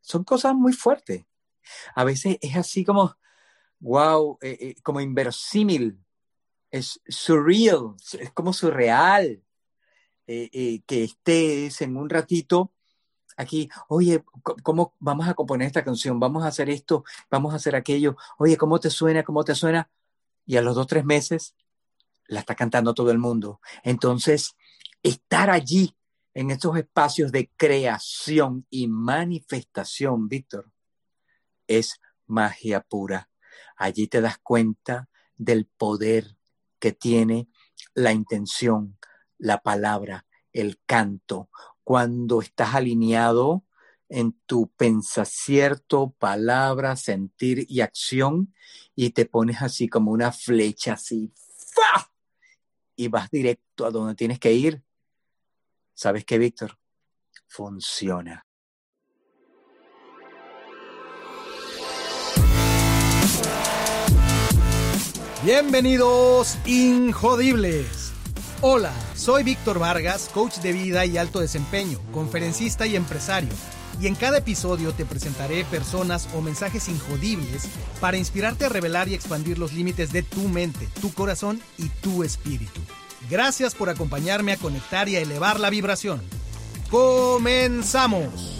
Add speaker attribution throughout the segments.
Speaker 1: son cosas muy fuertes. A veces es así como, wow, eh, eh, como inverosímil, es surreal, es como surreal eh, que estés en un ratito aquí, oye, ¿cómo vamos a componer esta canción? Vamos a hacer esto, vamos a hacer aquello, oye, ¿cómo te suena? ¿Cómo te suena? Y a los dos, tres meses la está cantando todo el mundo. Entonces, estar allí en estos espacios de creación y manifestación, Víctor, es magia pura. Allí te das cuenta del poder que tiene la intención, la palabra, el canto, cuando estás alineado en tu pensacierto, palabra, sentir y acción y te pones así como una flecha así, ¡fa! y vas directo a donde tienes que ir. ¿Sabes qué, Víctor? Funciona.
Speaker 2: Bienvenidos, Injodibles. Hola, soy Víctor Vargas, coach de vida y alto desempeño, conferencista y empresario. Y en cada episodio te presentaré personas o mensajes injodibles para inspirarte a revelar y expandir los límites de tu mente, tu corazón y tu espíritu. Gracias por acompañarme a conectar y a elevar la vibración. ¡Comenzamos!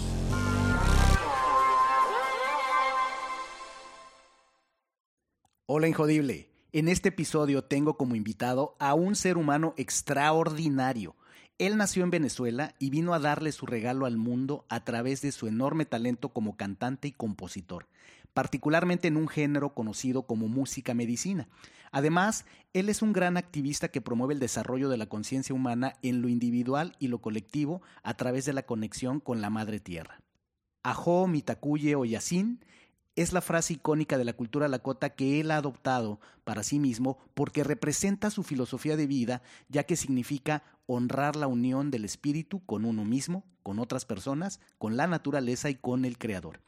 Speaker 2: Hola Injodible. En este episodio tengo como invitado a un ser humano extraordinario. Él nació en Venezuela y vino a darle su regalo al mundo a través de su enorme talento como cantante y compositor, particularmente en un género conocido como música medicina. Además, él es un gran activista que promueve el desarrollo de la conciencia humana en lo individual y lo colectivo a través de la conexión con la Madre Tierra. Ajo Mitakuye Oyasin es la frase icónica de la cultura lakota que él ha adoptado para sí mismo porque representa su filosofía de vida, ya que significa honrar la unión del espíritu con uno mismo, con otras personas, con la naturaleza y con el creador.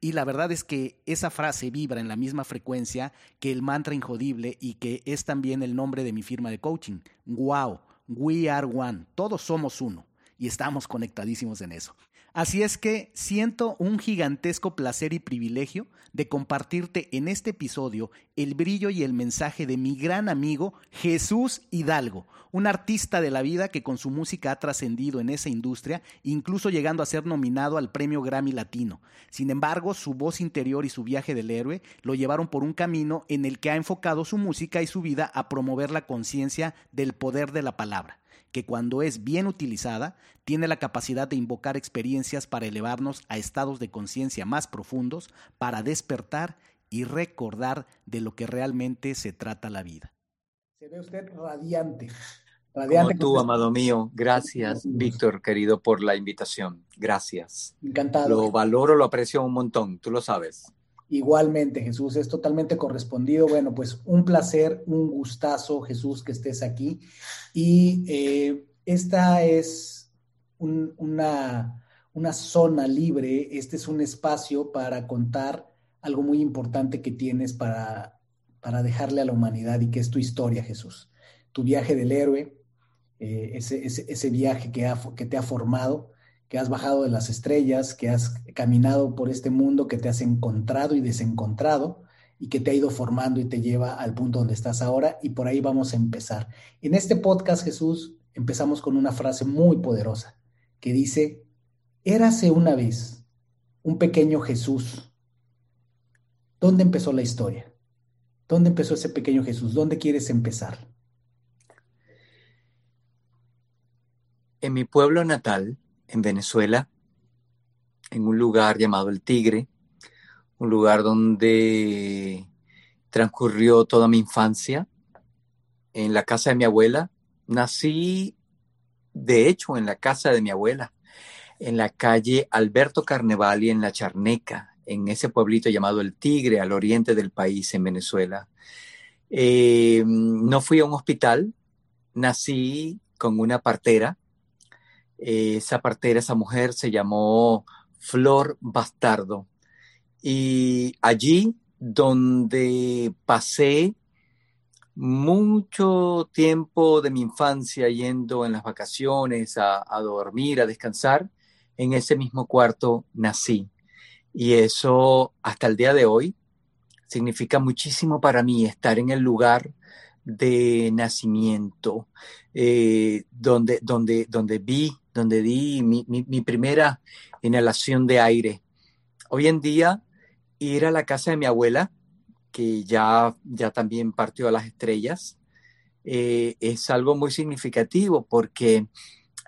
Speaker 2: Y la verdad es que esa frase vibra en la misma frecuencia que el mantra injodible y que es también el nombre de mi firma de coaching. Wow, we are one, todos somos uno y estamos conectadísimos en eso. Así es que siento un gigantesco placer y privilegio de compartirte en este episodio el brillo y el mensaje de mi gran amigo Jesús Hidalgo, un artista de la vida que con su música ha trascendido en esa industria, incluso llegando a ser nominado al premio Grammy Latino. Sin embargo, su voz interior y su viaje del héroe lo llevaron por un camino en el que ha enfocado su música y su vida a promover la conciencia del poder de la palabra que cuando es bien utilizada, tiene la capacidad de invocar experiencias para elevarnos a estados de conciencia más profundos, para despertar y recordar de lo que realmente se trata la vida.
Speaker 3: Se ve usted radiante.
Speaker 1: Radiante Como tú, amado mío. Gracias, Víctor, querido, por la invitación. Gracias.
Speaker 3: Encantado.
Speaker 1: Lo valoro, lo aprecio un montón, tú lo sabes.
Speaker 3: Igualmente, Jesús, es totalmente correspondido. Bueno, pues un placer, un gustazo, Jesús, que estés aquí. Y eh, esta es una, una zona libre, este es un espacio para contar algo muy importante que tienes para, para dejarle a la humanidad y que es tu historia, Jesús. Tu viaje del héroe, eh, ese, ese, viaje que, que te ha formado que has bajado de las estrellas, que has caminado por este mundo, que te has encontrado y desencontrado y que te ha ido formando y te lleva al punto donde estás ahora y por ahí vamos a empezar. En este podcast, Jesús, empezamos con una frase muy poderosa que dice, érase una vez un pequeño Jesús. ¿Dónde empezó la historia? ¿Dónde empezó ese pequeño Jesús? ¿Dónde quieres empezar?
Speaker 1: En mi pueblo natal, en Venezuela, en un lugar llamado El Tigre, un lugar donde transcurrió toda mi infancia, en la casa de mi abuela. Nací, de hecho, en la casa de mi abuela, en la calle Alberto Carnevali, en La Charneca, en ese pueblito llamado El Tigre, al oriente del país, en Venezuela. Eh, no fui a un hospital, nací con una partera esa partera, esa mujer se llamó Flor Bastardo. Y allí donde pasé mucho tiempo de mi infancia yendo en las vacaciones a, dormir, a descansar, en ese mismo cuarto nací. Y eso hasta el día de hoy significa muchísimo para mí estar en el lugar de nacimiento, eh, donde, donde, donde vi, donde di mi, mi, primera inhalación de aire. Hoy en día, ir a la casa de mi abuela, que ya, ya también partió a las estrellas, eh, es algo muy significativo porque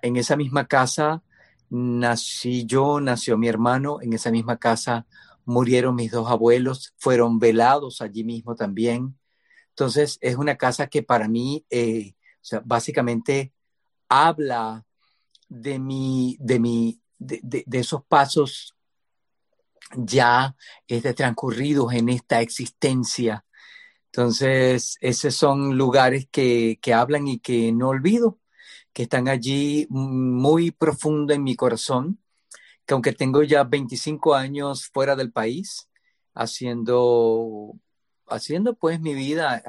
Speaker 1: en esa misma casa nací yo, nació mi hermano, en esa misma casa murieron mis dos abuelos, fueron velados allí mismo también. Entonces es una casa que para mí, eh, básicamente habla de mi, de mi, de, de, esos pasos ya este, transcurridos en esta existencia. Entonces, esos son lugares que, que hablan y que no olvido, que están allí muy profundo en mi corazón que aunque tengo ya 25 años fuera del país, haciendo, haciendo pues mi vida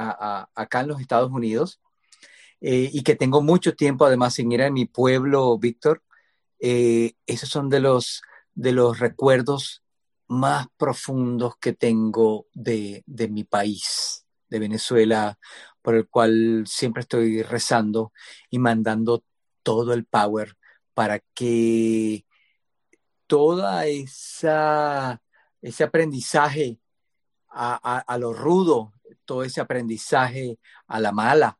Speaker 1: acá en los Estados Unidos, eh, y que tengo mucho tiempo además sin ir a mi pueblo, Víctor, eh, esos son de los, de los recuerdos más profundos que tengo de, de mi país, de Venezuela, por el cual siempre estoy rezando y mandando todo el power para que toda esa ese aprendizaje a, lo rudo, todo ese aprendizaje a la mala,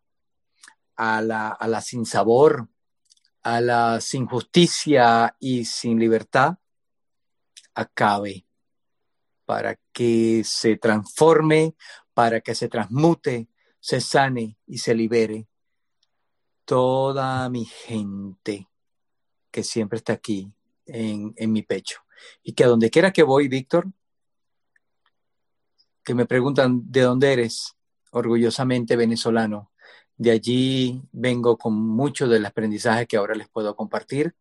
Speaker 1: a la, a la sin sabor, a la sin justicia y sin libertad, acabe para que se transforme, para que se transmute, se sane y se libere toda mi gente que siempre está aquí en, mi pecho. Y que a donde quiera que voy, Víctor, que me preguntan de dónde eres, orgullosamente venezolano. De allí vengo con mucho del aprendizaje que ahora les puedo compartir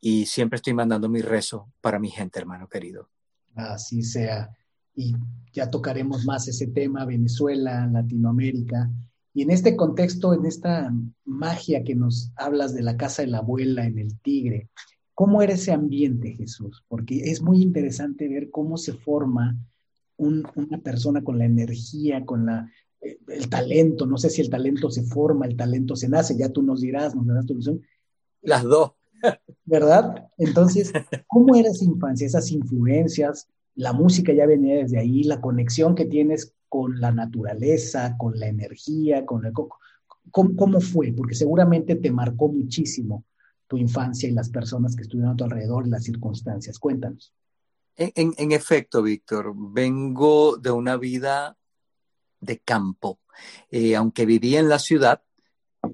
Speaker 1: y siempre estoy mandando mi rezo para mi gente, hermano querido.
Speaker 2: Así sea. Y ya tocaremos más ese tema, Venezuela, Latinoamérica. Y en este contexto, en esta magia que nos hablas de la casa de la abuela en el Tigre, ¿Cómo era ese ambiente, Jesús? Porque es muy interesante ver cómo se forma una persona con la energía, con la, el talento. No sé si el talento se forma, el talento se nace, ya tú nos dirás, nos darás tu visión.
Speaker 1: Las dos.
Speaker 2: ¿Verdad? Entonces, ¿cómo era esa infancia, esas influencias? La música ya venía desde ahí, la conexión que tienes con la naturaleza, con la energía, con el... ¿Cómo, cómo fue? Porque seguramente te marcó muchísimo tu infancia y las personas que estuvieron a tu alrededor y las circunstancias. Cuéntanos.
Speaker 1: En, efecto, Víctor, vengo de una vida de campo, eh, aunque vivía en la ciudad,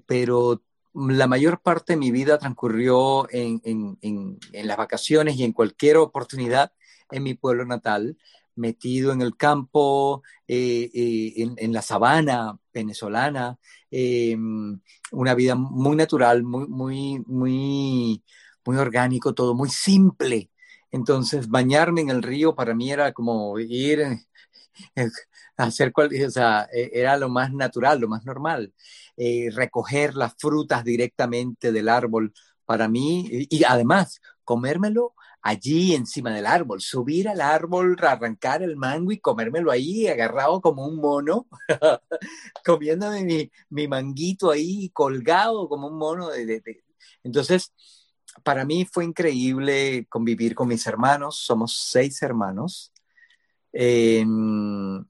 Speaker 1: pero la mayor parte de mi vida transcurrió en, las vacaciones y en cualquier oportunidad en mi pueblo natal, metido en el campo, eh, eh, en, la sabana venezolana, eh, una vida muy natural, muy, muy, muy, muy orgánico, todo muy simple. Entonces, bañarme en el río para mí era como ir hacer cualquier, o sea, e, era lo más natural, lo más normal. recoger las frutas directamente del árbol para mí y además comérmelo allí encima del árbol, subir al árbol, arrancar el mango y comérmelo ahí, agarrado como un mono, comiéndome mi, manguito ahí, colgado como un mono. Entonces, para mí fue increíble convivir con mis hermanos, somos seis hermanos, em,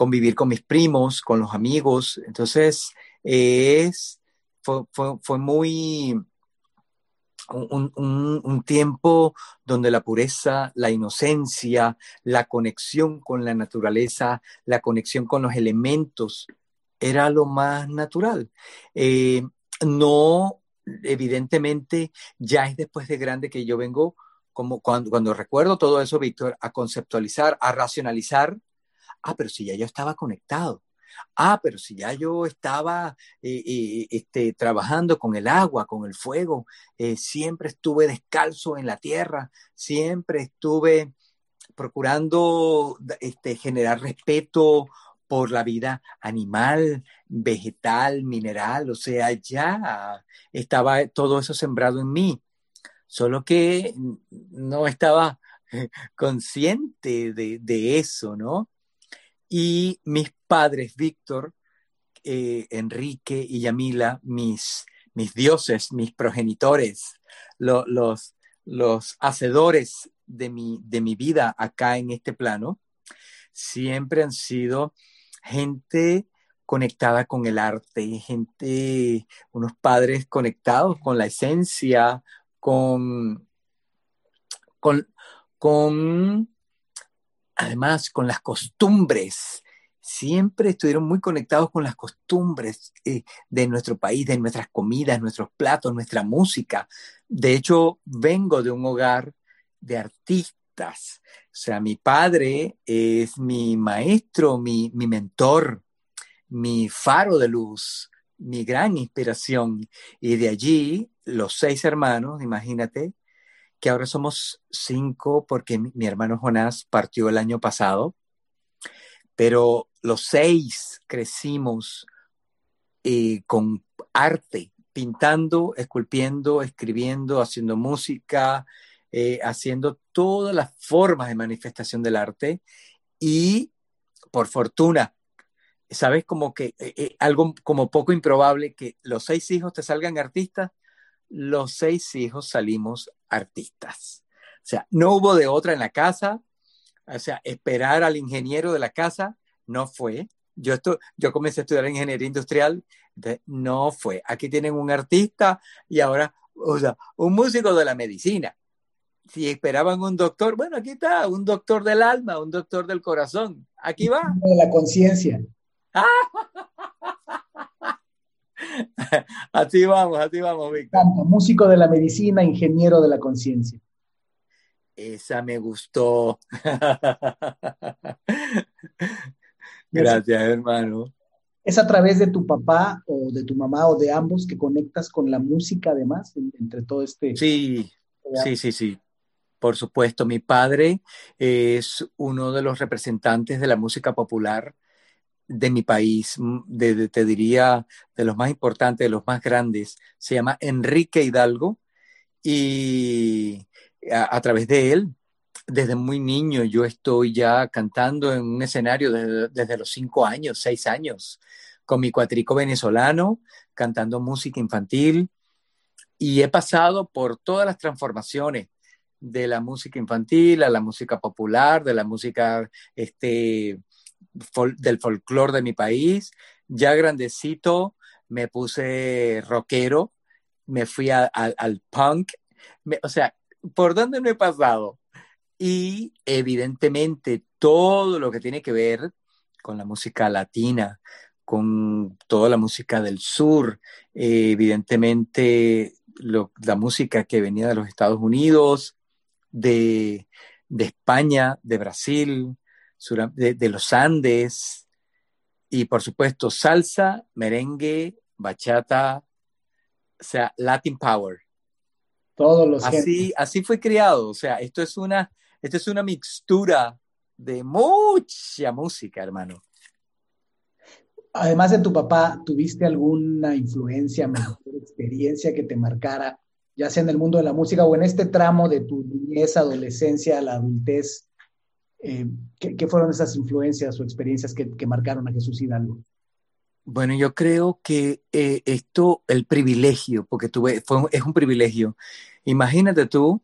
Speaker 1: convivir con mis primos, con los amigos. Entonces, es, fue, fue, fue muy un, tiempo donde la pureza, la inocencia, la conexión con la naturaleza, la conexión con los elementos, era lo más natural. Eh, no, evidentemente, ya es después de grande que yo vengo, como cuando, cuando recuerdo todo eso, Víctor, a conceptualizar, a racionalizar, ah, pero si ya yo estaba conectado Ah, pero si ya yo estaba eh, eh, este, trabajando con el agua, con el fuego, eh, siempre estuve descalzo en la tierra, siempre estuve procurando este, generar respeto por la vida animal, vegetal, mineral, o sea, ya estaba todo eso sembrado en mí, solo que no estaba consciente de, eso, ¿no? Y mis padres, Víctor, eh, Enrique y Yamila, mis, mis dioses, mis progenitores, los, los hacedores de mi, de mi vida acá en este plano, siempre han sido gente conectada con el arte, gente, unos padres conectados con la esencia, con, con, con además con las costumbres. Siempre estuvieron muy conectados con las costumbres eh, de nuestro país, de nuestras comidas, nuestros platos, nuestra música. De hecho, vengo de un hogar de artistas. O sea, mi padre es mi maestro, mi, mi mentor, mi faro de luz, mi gran inspiración. Y de allí, los seis hermanos, imagínate, que ahora somos cinco porque mi, hermano Jonás partió el año pasado, pero los seis crecimos eh, con arte, pintando, esculpiendo, escribiendo, haciendo música, eh, haciendo todas las formas de manifestación del arte y por fortuna, sabes como que eh, algo como poco improbable que los seis hijos te salgan artistas, los seis hijos salimos artistas. O sea, no hubo de otra en la casa, o sea, esperar al ingeniero de la casa no fue. Yo, yo comencé a estudiar ingeniería industrial, no fue. Aquí tienen un artista y ahora, o sea, un músico de la medicina. Si esperaban un doctor, bueno, aquí está, un doctor del alma, un doctor del corazón. Aquí va.
Speaker 2: De la conciencia.
Speaker 1: así vamos, así vamos, Víctor.
Speaker 2: músico de la medicina, ingeniero de la conciencia.
Speaker 1: Esa me gustó. Gracias, hermano.
Speaker 2: ¿Es a través de tu papá o de tu mamá o de ambos que conectas con la música además, entre todo este...
Speaker 1: Sí, sí, sí, sí. Por supuesto, mi padre es uno de los representantes de la música popular de mi país, mm, de, te diría de los más importantes, de los más grandes, se llama Enrique Hidalgo y a, través de él, desde muy niño, yo estoy ya cantando en un escenario desde, los cinco años, seis años, con mi cuatrico venezolano, cantando música infantil. Y he pasado por todas las transformaciones de la música infantil a la música popular, de la música este, del folclore de mi país. Ya grandecito me puse rockero, me fui al punk, o sea, ¿por dónde me he pasado? Y evidentemente todo lo que tiene que ver con la música latina, con toda la música del sur, evidentemente la música que venía de los Estados Unidos, de, de España, de Brasil, de, los Andes, y por supuesto salsa, merengue, bachata, o sea, Latin Power.
Speaker 2: Todos los
Speaker 1: así, así fue criado, o sea, esto es una, esto es una mixtura de mucha música, hermano.
Speaker 2: Además de tu papá, ¿tuviste alguna influencia, mejor experiencia que te marcara, ya sea en el mundo de la música o en este tramo de tu niñez, adolescencia, la adultez, eh, ¿qué, fueron esas influencias o experiencias que, marcaron a Jesús Hidalgo?
Speaker 1: Bueno, yo creo que eh, esto, el privilegio, porque tuve, es un privilegio. Imagínate tú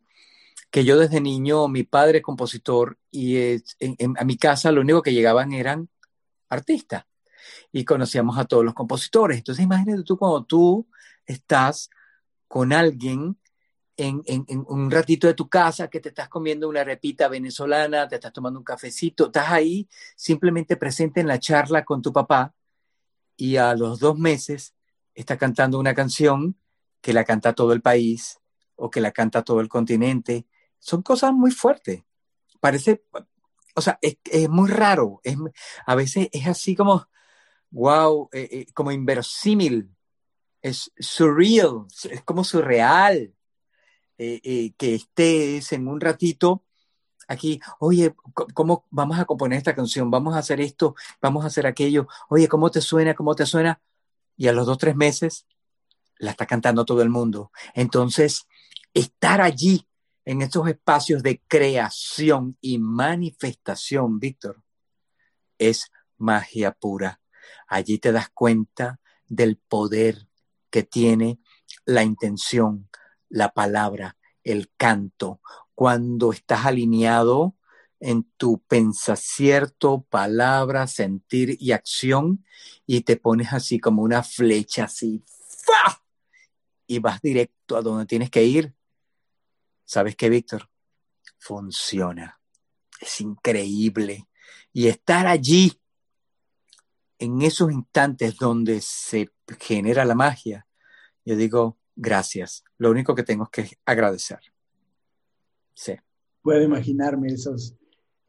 Speaker 1: que yo desde niño, mi padre compositor, y a mi casa lo único que llegaban eran artistas y conocíamos a todos los compositores. Entonces imagínate tú cuando tú estás con alguien en, un ratito de tu casa, que te estás comiendo una repita venezolana, te estás tomando un cafecito, estás ahí simplemente presente en la charla con tu papá y a los dos meses está cantando una canción que la canta todo el país o que la canta todo el continente. Son cosas muy fuertes. Parece, o sea, es, muy raro. Es, a veces es así como, wow, eh, eh, como inverosímil. Es surreal, es como surreal eh, eh, que estés en un ratito aquí, oye, ¿cómo vamos a componer esta canción? Vamos a hacer esto, vamos a hacer aquello, oye, ¿cómo te suena? ¿Cómo te suena? Y a los dos, tres meses la está cantando todo el mundo. Entonces, estar allí en estos espacios de creación y manifestación, Víctor, es magia pura. Allí te das cuenta del poder que tiene la intención, la palabra, el canto, cuando estás alineado en tu pensacierto, palabra, sentir y acción y te pones así como una flecha así, y vas directo a donde tienes que ir. ¿Sabes qué, Víctor? Funciona. Es increíble. Y estar allí, en esos instantes donde se genera la magia, yo digo, gracias. Lo único que tengo es que agradecer. Sí.
Speaker 2: Puedo imaginarme esos,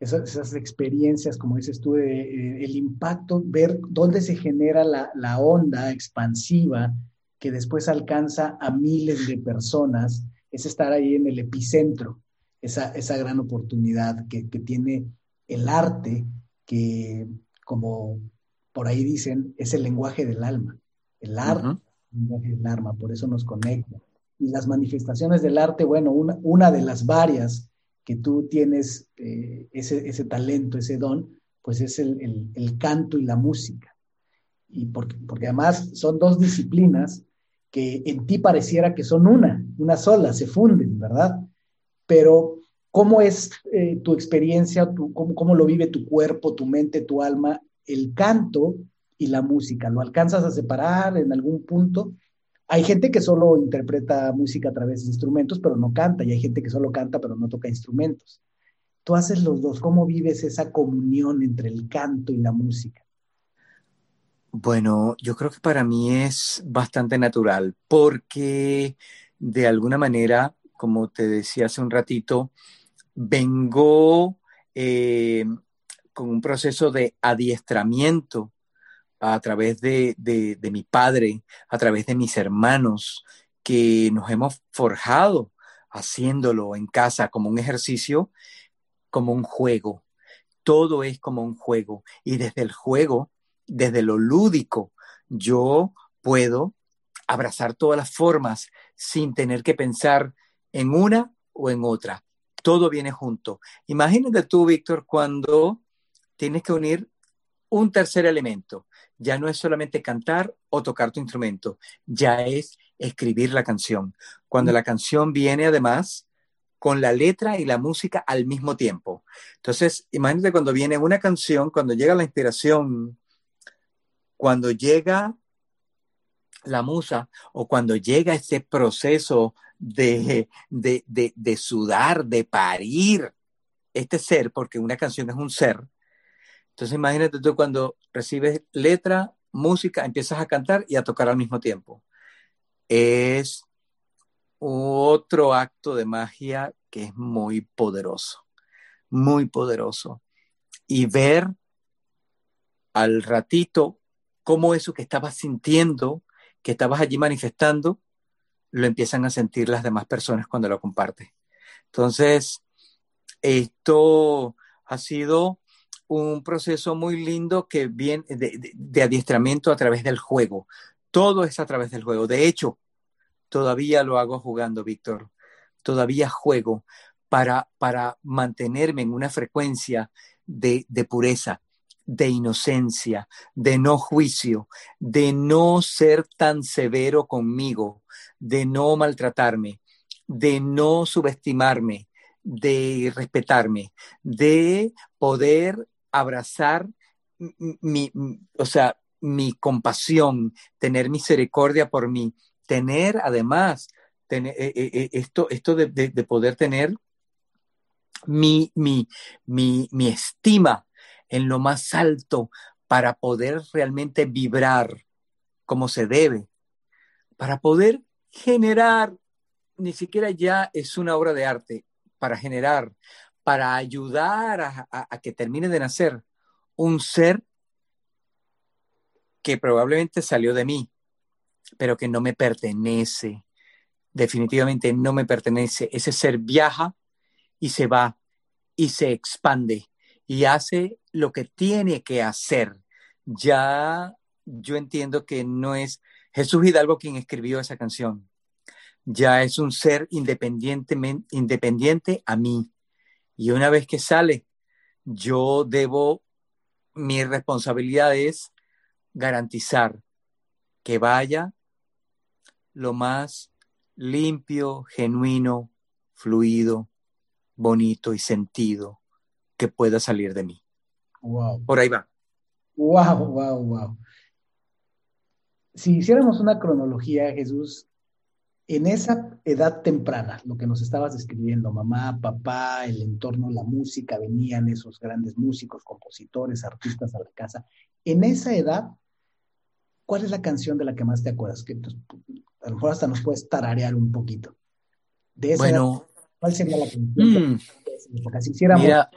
Speaker 2: esas, experiencias, como dices tú, de, el impacto, ver dónde se genera la, la, onda expansiva que después alcanza a miles de personas, es estar ahí en el epicentro, esa, esa gran oportunidad que, que tiene el arte, que como por ahí dicen, es el lenguaje del alma. El arte el arma, por eso nos conecta. Y las manifestaciones del arte, bueno, una, una de las varias que tú tienes eh, ese, ese, talento, ese don, pues es el, el, canto y la música. Y porque, porque además son dos disciplinas que en ti pareciera que son una, una sola, se funden, ¿verdad? Pero ¿cómo es eh, tu experiencia, tu, cómo, cómo lo vive tu cuerpo, tu mente, tu alma, el canto y la música? ¿Lo alcanzas a separar en algún punto? Hay gente que solo interpreta música a través de instrumentos, pero no canta, y hay gente que solo canta, pero no toca instrumentos. Tú haces los dos, ¿cómo vives esa comunión entre el canto y la música?
Speaker 1: Bueno, yo creo que para mí es bastante natural, porque de alguna manera, como te decía hace un ratito, vengo eh, con un proceso de adiestramiento a través de, mi padre, a través de mis hermanos, que nos hemos forjado haciéndolo en casa como un ejercicio, como un juego. Todo es como un juego. Y desde el juego, desde lo lúdico, yo puedo abrazar todas las formas sin tener que pensar en una o en otra. Todo viene junto. Imagínate tú, Víctor, cuando tienes que unir un tercer elemento ya no es solamente cantar o tocar tu instrumento, ya es escribir la canción. Cuando la canción viene además con la letra y la música al mismo tiempo. Entonces, imagínate cuando viene una canción, cuando llega la inspiración, cuando llega la musa o cuando llega ese proceso de, de, de sudar, de parir este ser, porque una canción es un ser, entonces imagínate tú cuando recibes letra, música, empiezas a cantar y a tocar al mismo tiempo. Es otro acto de magia que es muy poderoso, muy poderoso. Y ver al ratito cómo eso que estabas sintiendo, que estabas allí manifestando, lo empiezan a sentir las demás personas cuando lo compartes. Entonces, esto ha sido un proceso muy lindo que viene de, adiestramiento a través del juego. Todo es a través del juego. De hecho, todavía lo hago jugando, Víctor. Todavía juego para, para mantenerme en una frecuencia de, de pureza, de inocencia, de no juicio, de no ser tan severo conmigo, de no maltratarme, de no subestimarme, de respetarme, de poder abrazar mi, o sea, mi compasión, tener misericordia por mí, tener además eh, eh, eh, esto, esto de, poder tener mi, mi, mi, mi estima en lo más alto para poder realmente vibrar como se debe, para poder generar, ni siquiera ya es una obra de arte, para generar, para ayudar a, que termine de nacer un ser que probablemente salió de mí, pero que no me pertenece. Definitivamente no me pertenece. Ese ser viaja y se va y se expande y hace lo que tiene que hacer. Ya yo entiendo que no es Jesús Hidalgo quien escribió esa canción. ya es un ser independientemente, independiente a mí. Y una vez que sale, yo debo, mi responsabilidad es garantizar que vaya lo más limpio, genuino, fluido, bonito y sentido que pueda salir de mí.
Speaker 2: Wow.
Speaker 1: Por ahí va.
Speaker 2: Wow, wow, wow. Si hiciéramos una cronología, Jesús, en esa edad temprana, lo que nos estabas describiendo, mamá, papá, el entorno, la música, venían esos grandes músicos, compositores, artistas a la casa. En esa edad, ¿cuál es la canción de la que más te acuerdas? Que pues, a lo mejor hasta nos puedes tararear un poquito. De esa
Speaker 1: bueno,
Speaker 2: ¿cuál sería la canción? Mm, si hiciéramos
Speaker 1: mira,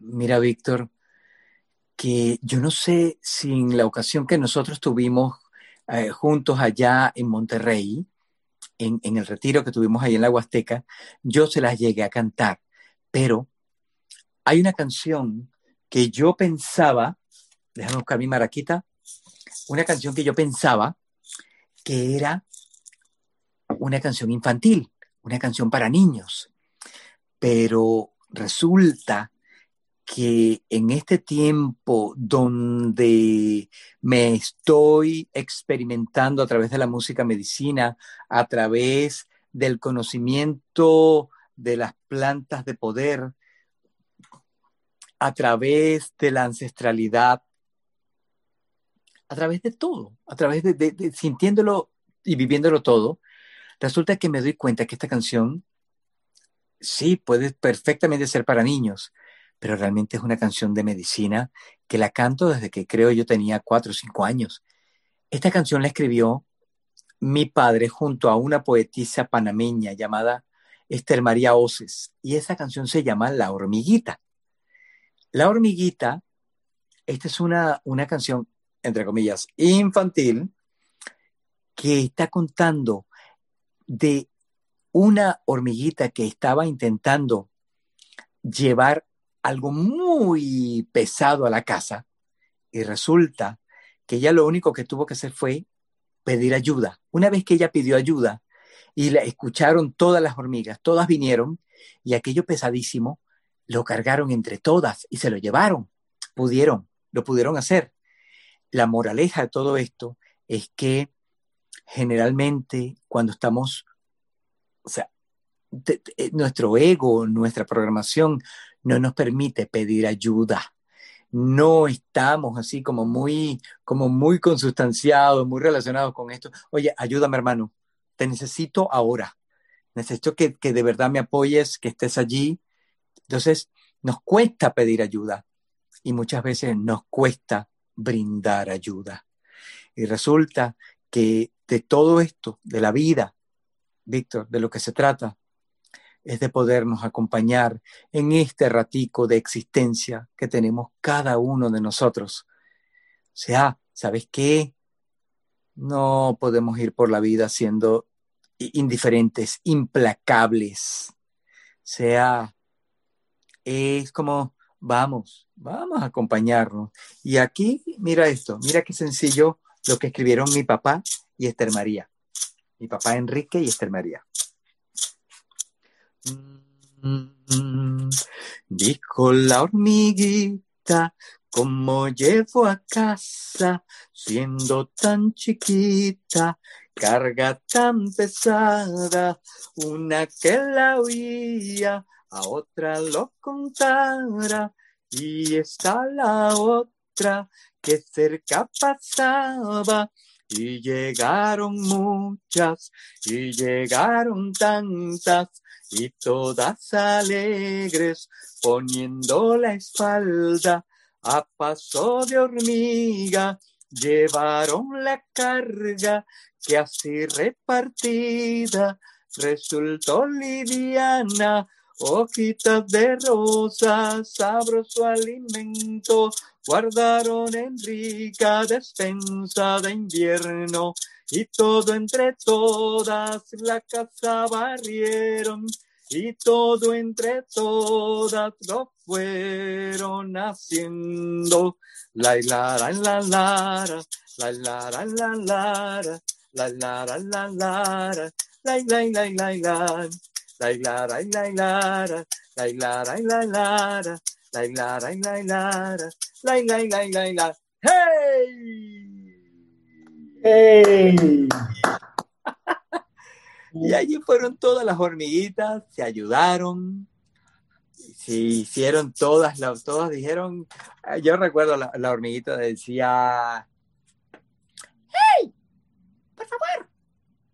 Speaker 1: mira, Víctor, que yo no sé si en la ocasión que nosotros tuvimos eh, juntos allá en Monterrey, en, en, el retiro que tuvimos ahí en la Huasteca, yo se las llegué a cantar, pero hay una canción que yo pensaba, déjame buscar mi maraquita, una canción que yo pensaba que era una canción infantil, una canción para niños, pero resulta que en este tiempo donde me estoy experimentando a través de la música medicina, a través del conocimiento de las plantas de poder, a través de la ancestralidad, a través de todo, a través de, sintiéndolo y viviéndolo todo, resulta que me doy cuenta que esta canción sí puede perfectamente ser para niños, pero realmente es una canción de medicina que la canto desde que creo yo tenía cuatro o cinco años. Esta canción la escribió mi padre junto a una poetisa panameña llamada Esther María Oces, y esa canción se llama La hormiguita. La hormiguita, esta es una, una canción, entre comillas, infantil, que está contando de una hormiguita que estaba intentando llevar algo muy pesado a la casa y resulta que ella lo único que tuvo que hacer fue pedir ayuda. Una vez que ella pidió ayuda y la escucharon todas las hormigas, todas vinieron y aquello pesadísimo lo cargaron entre todas y se lo llevaron. Pudieron, lo pudieron hacer. La moraleja de todo esto es que generalmente cuando estamos, o sea, nuestro ego, nuestra programación no nos permite pedir ayuda. No estamos así como muy, como muy consustanciados, muy relacionados con esto. Oye, ayúdame hermano, te necesito ahora. Necesito que, que de verdad me apoyes, que estés allí. Entonces, nos cuesta pedir ayuda y muchas veces nos cuesta brindar ayuda. Y resulta que de todo esto, de la vida, Víctor, de lo que se trata, es de podernos acompañar en este ratico de existencia que tenemos cada uno de nosotros. O sea, ¿sabes qué? No podemos ir por la vida siendo indiferentes, implacables. O sea, es como, vamos, vamos a acompañarnos. Y aquí, mira esto, mira qué sencillo lo que escribieron mi papá y Esther María. Mi papá Enrique y Esther María. Dijo la hormiguita, como llevo a casa, siendo tan chiquita, carga tan pesada, una que la oía, a otra lo contara, y está la otra que cerca pasaba, y llegaron muchas, y llegaron tantas, y todas alegres, poniendo la espalda a paso de hormiga, llevaron la carga que así repartida resultó liviana, hojitas de rosas, sabroso alimento, guardaron en rica despensa de invierno y todo entre todas la casa barrieron y todo entre todas lo fueron haciendo. La hilara en la lara, la hilara en la lara, la hilara en la lara, la hilara en la lara, la hilara en la lara, la hilara en la la la la la la la la la hey.
Speaker 2: Hey
Speaker 1: y allí fueron todas las hormiguitas se ayudaron. Se hicieron todas todas dijeron yo recuerdo la, la hormiguita decía
Speaker 4: hey por favor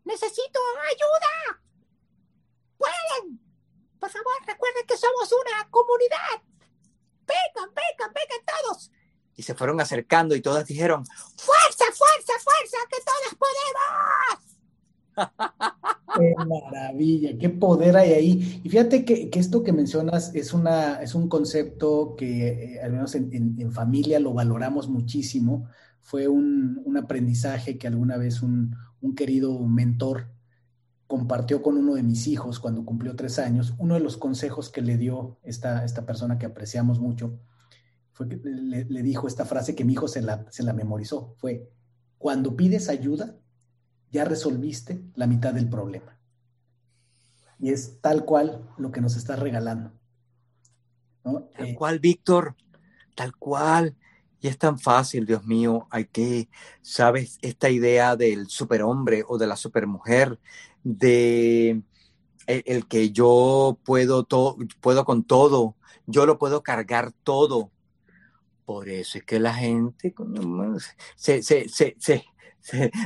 Speaker 4: necesito ayuda. Pueden. Por favor, recuerden que somos una comunidad. Vengan, vengan, vengan todos.
Speaker 1: Y se fueron acercando y todas dijeron,
Speaker 4: fuerza, fuerza, fuerza, que
Speaker 2: todas podemos. Qué maravilla, qué poder hay ahí. Y fíjate que, que esto que mencionas es, una, es un concepto que eh, al menos en, en, en, familia lo valoramos muchísimo. Fue un, un aprendizaje que alguna vez un, un querido mentor compartió con uno de mis hijos cuando cumplió tres años, uno de los consejos que le dio esta, esta persona que apreciamos mucho, fue que le, le dijo esta frase que mi hijo se la, se la memorizó, fue, cuando pides ayuda, ya resolviste la mitad del problema. Y es tal cual lo que nos estás regalando.
Speaker 1: ¿no? Tal eh, cual, Víctor, tal cual. Y es tan fácil, Dios mío, hay que, sabes, esta idea del superhombre o de la supermujer, de el, que yo puedo, to, puedo con todo, yo lo puedo cargar todo. Por eso es que la gente se, se, se, se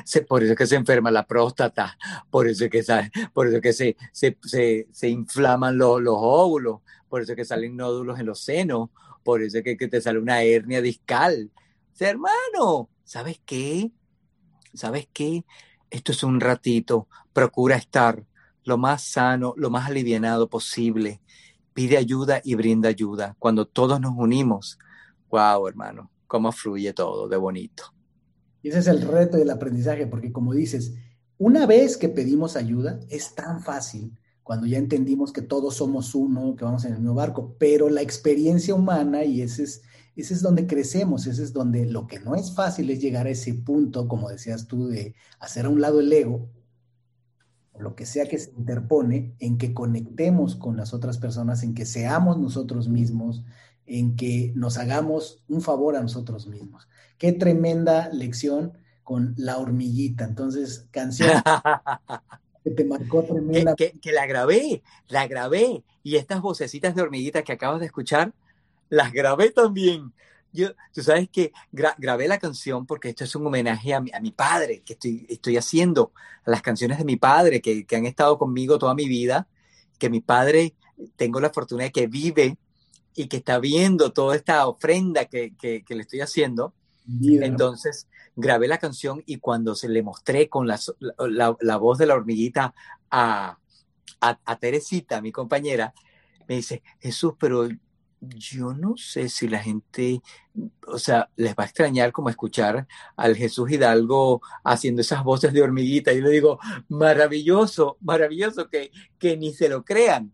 Speaker 1: se, por eso es que se enferma la próstata, por eso es que, por eso es que se, se, se, inflaman los, los, óvulos, por eso es que salen nódulos en los senos, por eso es que, que te sale una hernia discal. Hermano, ¿sabes qué? ¿Sabes qué? Esto es un ratito, procura estar lo más sano, lo más alivianado posible. Pide ayuda y brinda ayuda. Cuando todos nos unimos, wow, hermano, cómo fluye todo de bonito.
Speaker 2: Y ese es el reto del aprendizaje, porque como dices, una vez que pedimos ayuda, es tan fácil cuando ya entendimos que todos somos uno, que vamos en el mismo barco, pero la experiencia humana, y ese es, ese es donde crecemos, ese es donde lo que no es fácil es llegar a ese punto, como decías tú, de hacer a un lado el ego, o lo que sea que se interpone, en que conectemos con las otras personas, en que seamos nosotros mismos, en que nos hagamos un favor a nosotros mismos. Qué tremenda lección con la hormiguita. Entonces, canción que te marcó tremenda.
Speaker 1: Que, que, que, la grabé, la grabé. Y estas vocecitas de hormiguita que acabas de escuchar, las grabé también. Yo, tú sabes que gra grabé la canción porque esto es un homenaje a mi, a mi padre, que estoy, estoy, haciendo, a las canciones de mi padre, que, que, han estado conmigo toda mi vida, que mi padre, tengo la fortuna de que vive y que está viendo toda esta ofrenda que, que le estoy haciendo. Vida. Entonces grabé la canción y cuando se le mostré con la, la, la voz de la hormiguita a, a, a Teresita, mi compañera, me dice, Jesús, pero yo no sé si la gente, o sea, les va a extrañar como escuchar al Jesús Hidalgo haciendo esas voces de hormiguita. Y le digo, maravilloso, maravilloso, que, que ni se lo crean,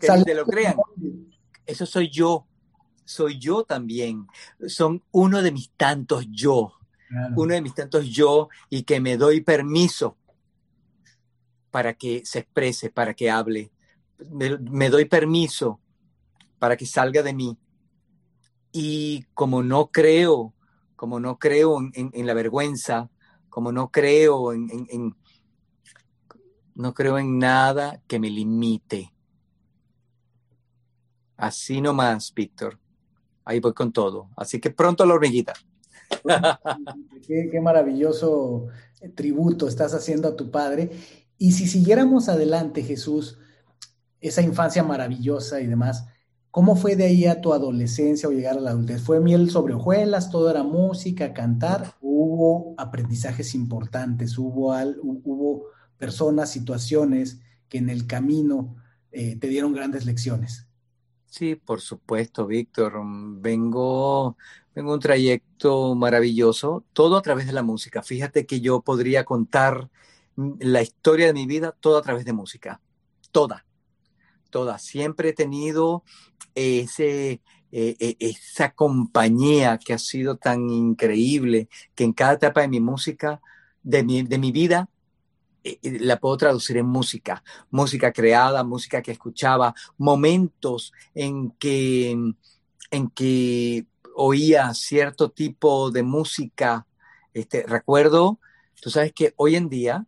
Speaker 1: que ni se lo crean. Eso soy yo, soy yo también. Son uno de mis tantos yo, claro. uno de mis tantos yo y que me doy permiso para que se exprese, para que hable. Me, me doy permiso para que salga de mí. Y como no creo, como no creo en, la vergüenza, como no creo en, no creo en nada que me limite. Así nomás, Víctor. Ahí voy con todo. Así que pronto la hormiguita.
Speaker 2: qué, qué maravilloso tributo estás haciendo a tu padre. Y si siguiéramos adelante, Jesús, esa infancia maravillosa y demás, ¿Cómo fue de ahí a tu adolescencia o llegar a la adultez? ¿Fue miel sobre hojuelas? ¿Todo era música, cantar? ¿Hubo aprendizajes importantes? ¿Hubo, personas, situaciones que en el camino eh, te dieron grandes lecciones?
Speaker 1: Sí, por supuesto, Víctor. Vengo, vengo un trayecto maravilloso, todo a través de la música. Fíjate que yo podría contar la historia de mi vida todo a través de música. Toda toda. Siempre he tenido ese, eh, esa compañía que ha sido tan increíble, que en cada etapa de mi música de mi, de mi vida eh, eh, la puedo traducir en música, música creada, música que escuchaba, momentos en que, en que oía cierto tipo de música. Este, recuerdo, tú sabes que hoy en día,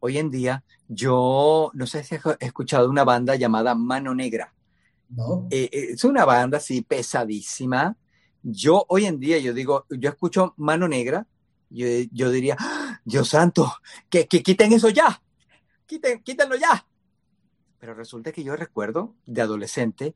Speaker 1: hoy en día, yo no sé si has escuchado una banda llamada Mano Negra.
Speaker 2: ¿No?
Speaker 1: Eh, es una banda así pesadísima. Yo hoy en día, yo digo, yo escucho Mano Negra, yo, yo diría, ¡Ah! Dios santo, que, que quiten eso ya, quiten, quítenlo ya. Pero resulta que yo recuerdo de adolescente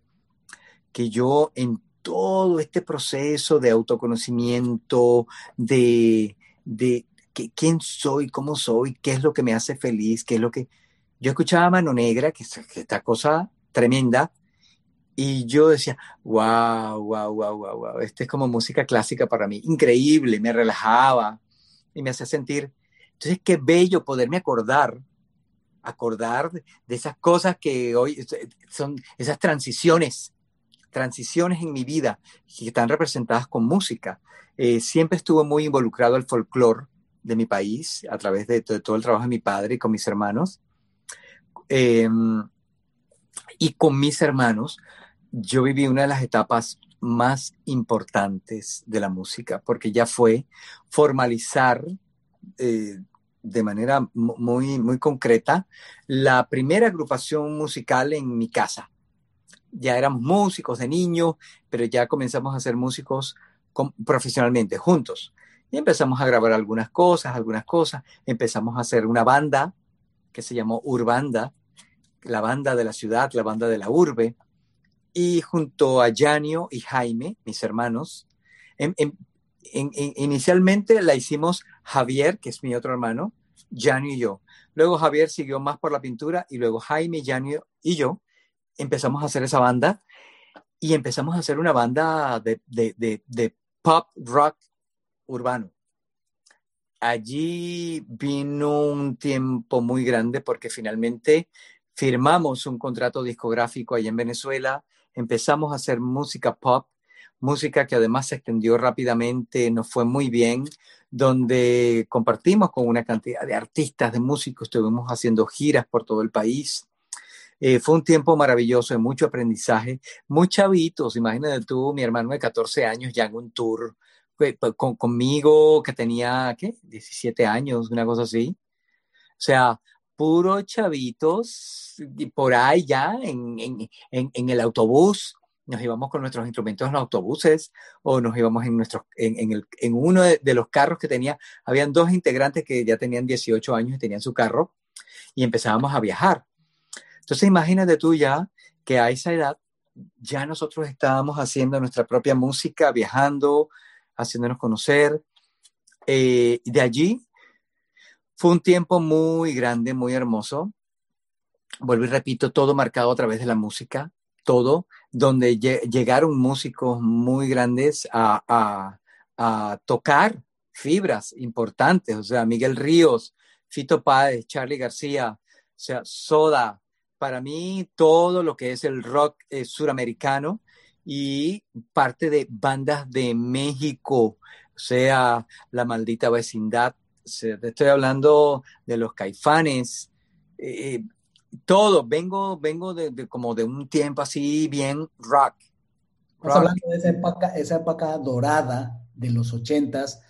Speaker 1: que yo en todo este proceso de autoconocimiento, de, de que, quién soy, cómo soy, qué es lo que me hace feliz, qué es lo que... Yo escuchaba Mano Negra, que es esta cosa tremenda, y yo decía, wow, wow, wow, wow, wow, este es como música clásica para mí, increíble, me relajaba y me hacía sentir. Entonces, qué bello poderme acordar, acordar de esas cosas que hoy son esas transiciones transiciones en mi vida que están representadas con música. Eh, siempre estuve muy involucrado al folclore de mi país a través de, todo el trabajo de mi padre y con mis hermanos. Eh, y con mis hermanos, yo viví una de las etapas más importantes de la música, porque ya fue formalizar eh, de manera muy, muy concreta la primera agrupación musical en mi casa ya éramos músicos de niños, pero ya comenzamos a ser músicos profesionalmente juntos. Y empezamos a grabar algunas cosas, algunas cosas. Empezamos a hacer una banda que se llamó Urbanda, la banda de la ciudad, la banda de la urbe. Y junto a Janio y Jaime, mis hermanos, en, en, inicialmente la hicimos Javier, que es mi otro hermano, Janio y yo. Luego Javier siguió más por la pintura y luego Jaime, Janio y yo empezamos a hacer esa banda y empezamos a hacer una banda de, de, de pop rock urbano. Allí vino un tiempo muy grande porque finalmente firmamos un contrato discográfico ahí en Venezuela, empezamos a hacer música pop, música que además se extendió rápidamente, nos fue muy bien, donde compartimos con una cantidad de artistas, de músicos, estuvimos haciendo giras por todo el país. Eh, fue un tiempo maravilloso de mucho aprendizaje, muy chavitos, imagínate tú, mi hermano de 14 años ya en un tour con, conmigo que tenía, ¿qué? 17 años, una cosa así. O sea, puro chavitos por ahí ya en, en, en, en, el autobús. Nos íbamos con nuestros instrumentos en los autobuses o nos íbamos en, nuestros, en, el, uno de, de, los carros que tenía. Habían dos integrantes que ya tenían 18 años y tenían su carro y empezábamos a viajar. Entonces imagínate tú ya que a esa edad ya nosotros estábamos haciendo nuestra propia música, viajando, haciéndonos conocer. Eh, de allí fue un tiempo muy grande, muy hermoso. Vuelvo y repito, todo marcado a través de la música, todo, donde llegaron músicos muy grandes a, a, tocar fibras importantes, o sea, Miguel Ríos, Fito Páez, Charlie García, o sea, Soda, para mí todo lo que es el rock eh, suramericano y parte de bandas de México, o sea, La Maldita Vecindad, te estoy hablando de los caifanes, eh, todo, vengo, vengo de, de, como de un tiempo así bien rock.
Speaker 2: Estás hablando de esa época, esa época dorada de los ochentas.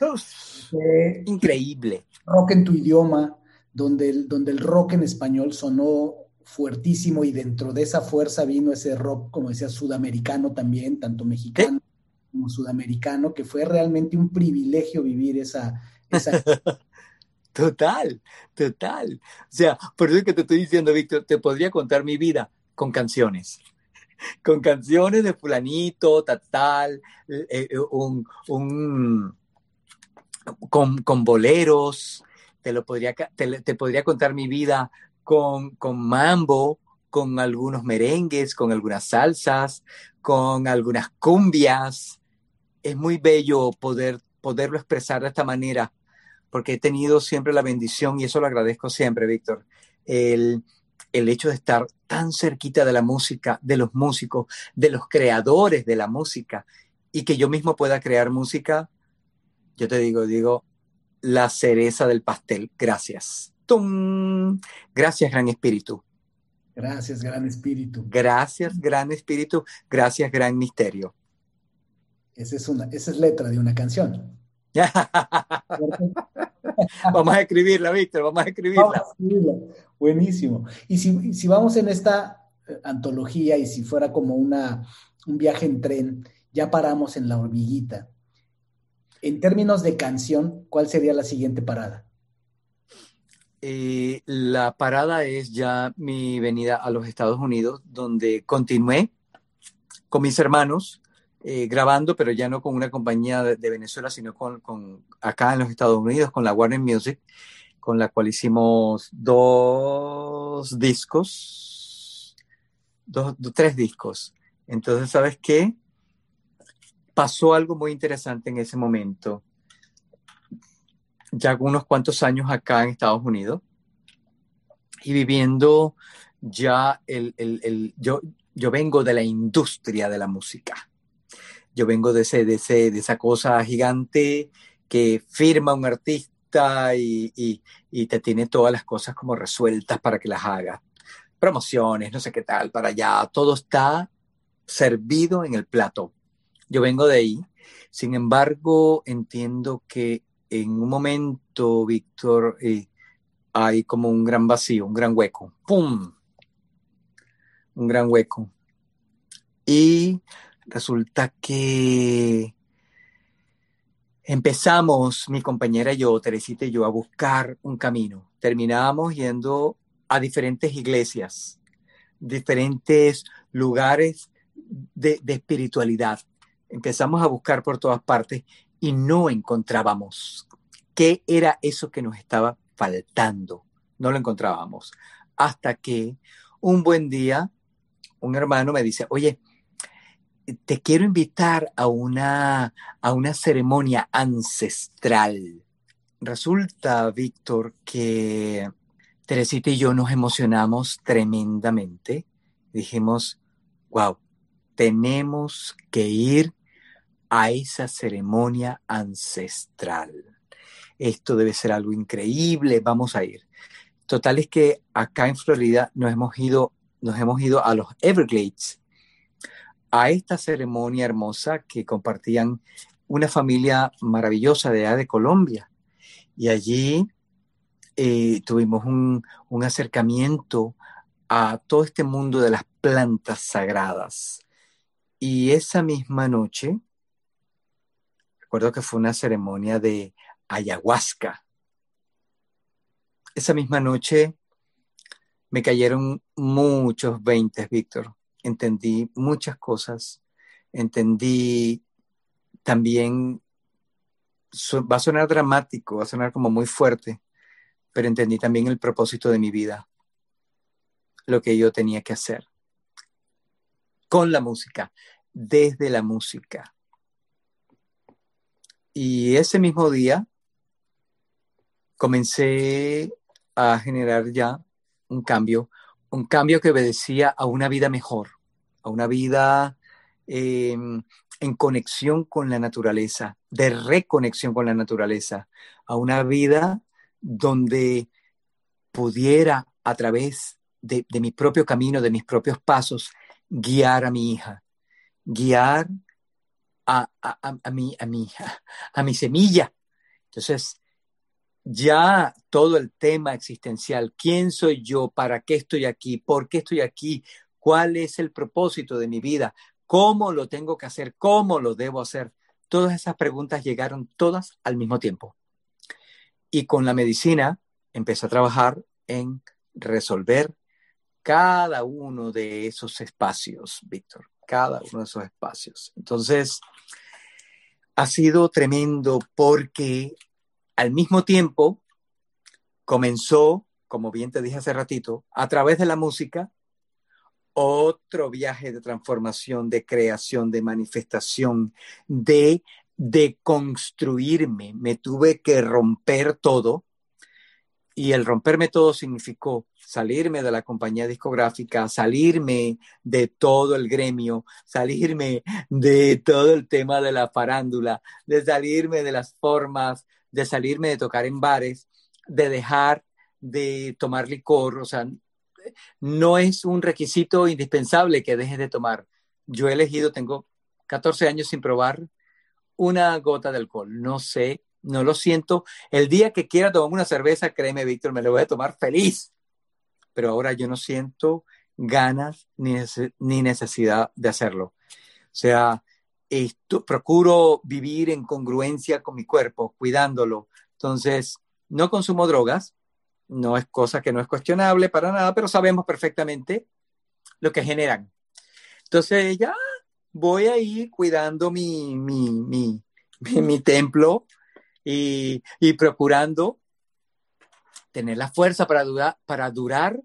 Speaker 1: Eh, Increíble.
Speaker 2: Rock en tu idioma, donde el, donde el rock en español sonó fuertísimo y dentro de esa fuerza vino ese rock, como decía, sudamericano también, tanto mexicano ¿Eh? como sudamericano, que fue realmente un privilegio vivir esa... esa...
Speaker 1: total, total. O sea, por eso que te estoy diciendo, Víctor, te podría contar mi vida con canciones. Con canciones de fulanito, tal, tal eh, eh, un, un con, con, boleros, te lo podría, te, te podría contar mi vida con, con mambo, con algunos merengues, con algunas salsas, con algunas cumbias. Es muy bello poder, poderlo expresar de esta manera, porque he tenido siempre la bendición, y eso lo agradezco siempre, Víctor, el, el hecho de estar tan cerquita de la música, de los músicos, de los creadores de la música, y que yo mismo pueda crear música, yo te digo, digo, la cereza del pastel. Gracias. ¡Tum! Gracias, Gran Espíritu.
Speaker 2: Gracias, Gran Espíritu.
Speaker 1: Gracias, Gran Espíritu. Gracias, Gran Misterio.
Speaker 2: Esa es, una, esa es letra de una canción.
Speaker 1: vamos a escribirla, Víctor, vamos a escribirla. Vamos a escribirla.
Speaker 2: Buenísimo. Y si, si, vamos en esta eh, antología y si fuera como una, un viaje en tren, ya paramos en la hormiguita. En términos de canción, ¿cuál sería la siguiente parada?
Speaker 1: Eh, la parada es ya mi venida a los Estados Unidos, donde continué con mis hermanos eh, grabando, pero ya no con una compañía de, Venezuela, sino con, acá en los Estados Unidos, con la Warner Music, con la cual hicimos dos discos, dos, tres discos. Entonces, ¿sabes qué? Pasó algo muy interesante en ese momento. Ya unos cuantos años acá en Estados Unidos y viviendo ya el, el, el yo, yo vengo de la industria de la música yo vengo de, ese, de, ese, de esa cosa gigante que firma un artista y, y, te tiene todas las cosas como resueltas para que las haga. Promociones, no sé qué tal, para allá. Todo está servido en el plato. Yo vengo de ahí. Sin embargo, entiendo que en un momento, Víctor, eh, hay como un gran vacío, un gran hueco. ¡Pum! Un gran hueco. Y resulta que empezamos, mi compañera y yo, Teresita y yo, a buscar un camino. Terminábamos yendo a diferentes iglesias, diferentes lugares de, espiritualidad. Empezamos a buscar por todas partes y no encontrábamos qué era eso que nos estaba faltando. No lo encontrábamos. Hasta que un buen día un hermano me dice, oye, te quiero invitar a una, a una ceremonia ancestral. Resulta, Víctor, que Teresita y yo nos emocionamos tremendamente. Dijimos, wow, tenemos que ir a esa ceremonia ancestral. Esto debe ser algo increíble, vamos a ir. Total es que acá en Florida nos hemos ido, nos hemos ido a los Everglades a esta ceremonia hermosa que compartían una familia maravillosa de allá de Colombia. Y allí eh, tuvimos un, un acercamiento a todo este mundo de las plantas sagradas. Y esa misma noche, recuerdo que fue una ceremonia de ayahuasca. Esa misma noche me cayeron muchos veintes, Víctor entendí muchas cosas, entendí también, va a sonar dramático, va a sonar como muy fuerte, pero entendí también el propósito de mi vida, lo que yo tenía que hacer con la música, desde la música. Y ese mismo día comencé a generar ya un cambio un cambio que obedecía a una vida mejor, a una vida em, en conexión con la naturaleza, de reconexión con la naturaleza, a una vida donde pudiera a través de, mi propio camino, de mis propios pasos, guiar a mi hija, guiar a, a, mi, a, mi, a mi semilla. Entonces, ya todo el tema existencial, quién soy yo, para qué estoy aquí, por qué estoy aquí, cuál es el propósito de mi vida, cómo lo tengo que hacer, cómo lo debo hacer. Todas esas preguntas llegaron todas al mismo tiempo. Y con la medicina empecé a trabajar en resolver cada uno de esos espacios, Víctor, cada uno de esos espacios. Entonces, ha sido tremendo porque al mismo tiempo, comenzó, como bien te dije hace ratito, a través de la música, otro viaje de transformación, de creación, de manifestación, de, de construirme. Me tuve que romper todo. Y el romperme todo significó salirme de la compañía discográfica, salirme de todo el gremio, salirme de todo el tema de la farándula, de salirme de las formas de salirme de tocar en bares, de dejar de tomar licor, o sea, no es un requisito indispensable que dejes de tomar. Yo he elegido, tengo 14 años sin probar una gota de alcohol, no sé, no lo siento. El día que quiera tomar una cerveza, créeme, Víctor, me lo voy a tomar feliz. Pero ahora yo no siento ganas ni, ni necesidad de hacerlo. O sea, esto, procuro vivir en congruencia con mi cuerpo, cuidándolo. Entonces, no consumo drogas, no es cosa que no es cuestionable para nada, pero sabemos perfectamente lo que generan. Entonces, ya voy a ir cuidando mi, mi, mi, mi, templo y, y, procurando tener la fuerza para, durar, para durar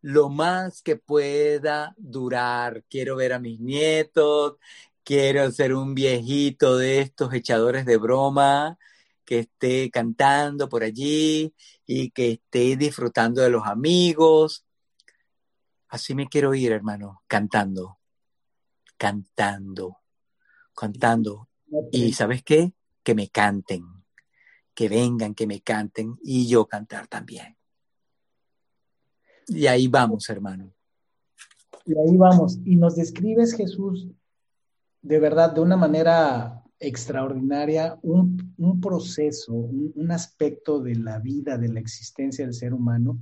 Speaker 1: lo más que pueda durar. Quiero ver a mis nietos, quiero ser un viejito de estos echadores de broma que esté cantando por allí y que esté disfrutando de los amigos. Así me quiero ir, hermano, cantando, cantando, cantando. Y sabes qué? Que me canten, que vengan, que me canten y yo cantar también. Y ahí vamos, hermano.
Speaker 2: Y ahí vamos. Y nos describes, Jesús, de verdad, de una manera extraordinaria, un, proceso, un, aspecto de la vida, de la existencia del ser humano,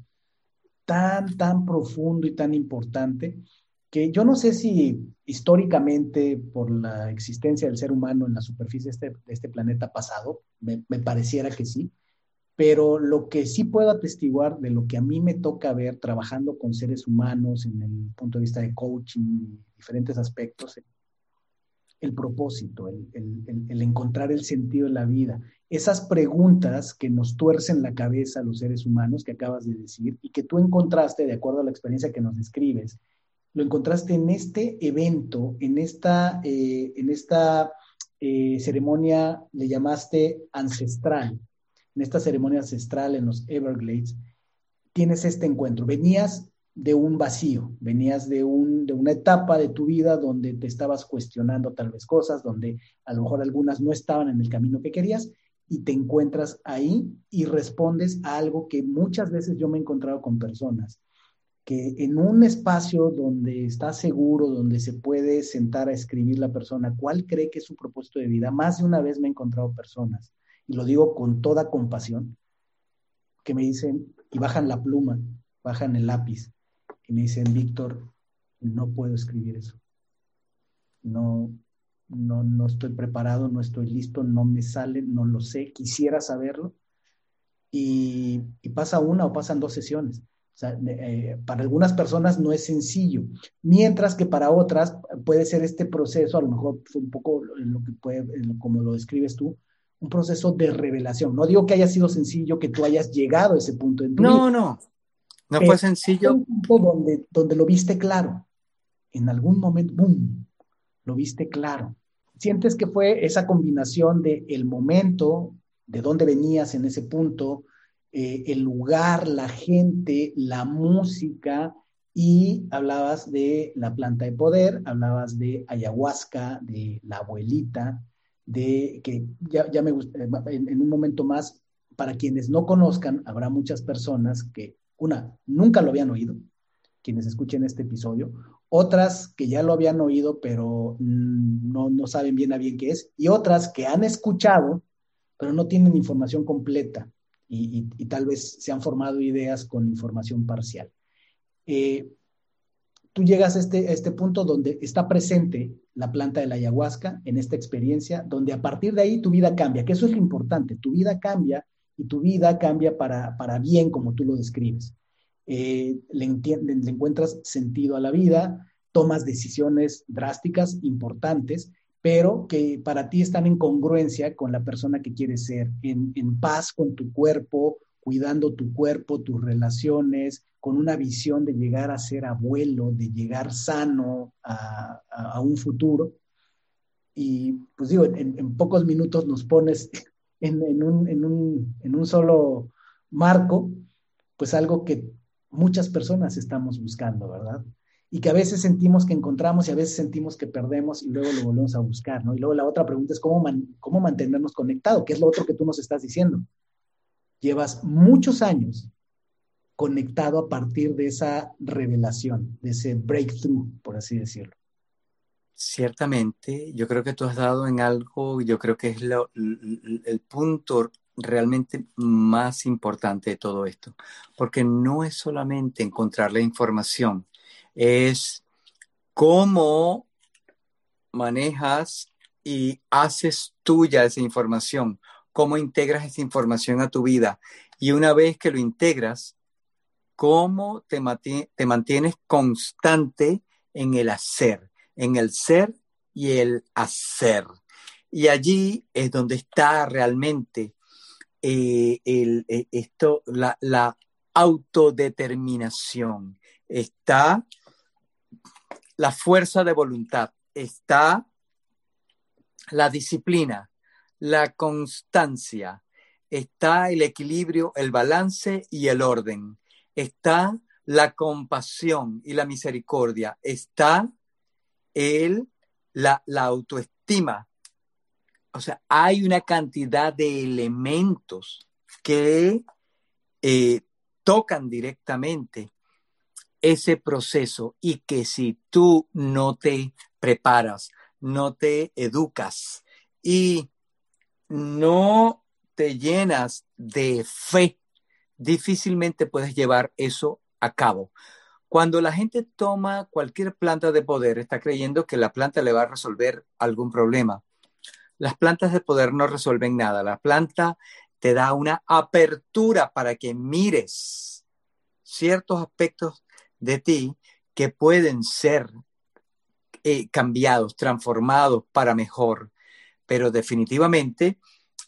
Speaker 2: tan, tan profundo y tan importante, que yo no sé si históricamente, por la existencia del ser humano en la superficie de este, este planeta pasado, me, me pareciera que sí, pero lo que sí puedo atestiguar de lo que a mí me toca ver trabajando con seres humanos en el punto de vista de coaching, diferentes aspectos, el propósito, el, encontrar el sentido de la vida. Esas preguntas que nos tuercen la cabeza a los seres humanos que acabas de decir y que tú encontraste, de acuerdo a la experiencia que nos describes, lo encontraste en este evento, en esta, eh, en esta eh, ceremonia, le llamaste ancestral, en esta ceremonia ancestral en los Everglades, tienes este encuentro. Venías de un vacío, venías de, un, de una etapa de tu vida donde te estabas cuestionando tal vez cosas, donde a lo mejor algunas no estaban en el camino que querías y te encuentras ahí y respondes a algo que muchas veces yo me he encontrado con personas, que en un espacio donde está seguro, donde se puede sentar a escribir la persona cuál cree que es su propósito de vida, más de una vez me he encontrado personas, y lo digo con toda compasión, que me dicen y bajan la pluma, bajan el lápiz y me dicen, Víctor, no puedo escribir eso. No, no, no estoy preparado, no estoy listo, no me sale, no lo sé, quisiera saberlo. Y, pasa una o pasan dos sesiones. O sea, eh, para algunas personas no es sencillo, mientras que para otras puede ser este proceso, a lo mejor fue un poco lo que puede, como lo describes tú, un proceso de revelación. No digo que haya sido sencillo que tú hayas llegado a ese punto en tu
Speaker 1: no, No, no fue sencillo.
Speaker 2: Un punto donde, donde lo viste claro. En algún momento, ¡boom! Lo viste claro. Sientes que fue esa combinación de el momento, de dónde venías en ese punto, eh, el lugar, la gente, la música, y hablabas de la planta de poder, hablabas de ayahuasca, de la abuelita, de que ya, ya me gusta, en, en un momento más, para quienes no conozcan, habrá muchas personas que una, nunca lo habían oído, quienes escuchen este episodio, otras que ya lo habían oído, pero mm, no, no saben bien a bien qué es, y otras que han escuchado, pero no tienen información completa y, tal vez se han formado ideas con información parcial. Eh, tú llegas a este, este punto donde está presente la planta de la ayahuasca en esta experiencia, donde a partir de ahí tu vida cambia, que eso es lo importante, tu vida cambia y tu vida cambia para, para bien, como tú lo describes. Eh, le encuentras sentido a la vida, tomas decisiones drásticas, importantes, pero que para ti están en congruencia con la persona que quieres ser, en, en paz con tu cuerpo, cuidando tu cuerpo, tus relaciones, con una visión de llegar a ser abuelo, de llegar sano a, a, un futuro. Y pues digo, en, pocos minutos nos pones en, un, en, un, en un solo marco, pues algo que muchas personas estamos buscando, ¿verdad? Y que a veces sentimos que encontramos y a veces sentimos que perdemos y luego lo volvemos a buscar, ¿no? Y luego la otra pregunta es cómo, cómo mantenernos conectados, que es lo otro que tú nos estás diciendo. Llevas muchos años conectado a partir de esa revelación, de ese breakthrough, por así decirlo.
Speaker 1: Ciertamente, yo creo que tú has dado en algo, yo creo que es el punto realmente más importante de todo esto, porque no es solamente encontrar la información, es cómo manejas y haces tuya esa información, cómo integras esa información a tu vida. Y una vez que lo integras, cómo te, te mantienes constante en el hacer, en el ser y el hacer. Y allí es donde está realmente eh, el, eh, esto, la, la, autodeterminación, está la fuerza de voluntad, está la disciplina, la constancia, está el equilibrio, el balance y el orden, está la compasión y la misericordia, está el, la, la autoestima. O sea, hay una cantidad de elementos que eh, tocan directamente ese proceso y que si tú no te preparas, no te educas y no te llenas de fe, difícilmente puedes llevar eso a cabo. Cuando la gente toma cualquier planta de poder, está creyendo que la planta le va a resolver algún problema. Las plantas de poder no resuelven nada. La planta te da una apertura para que mires ciertos aspectos de ti que pueden ser eh, cambiados, transformados para mejor. Pero definitivamente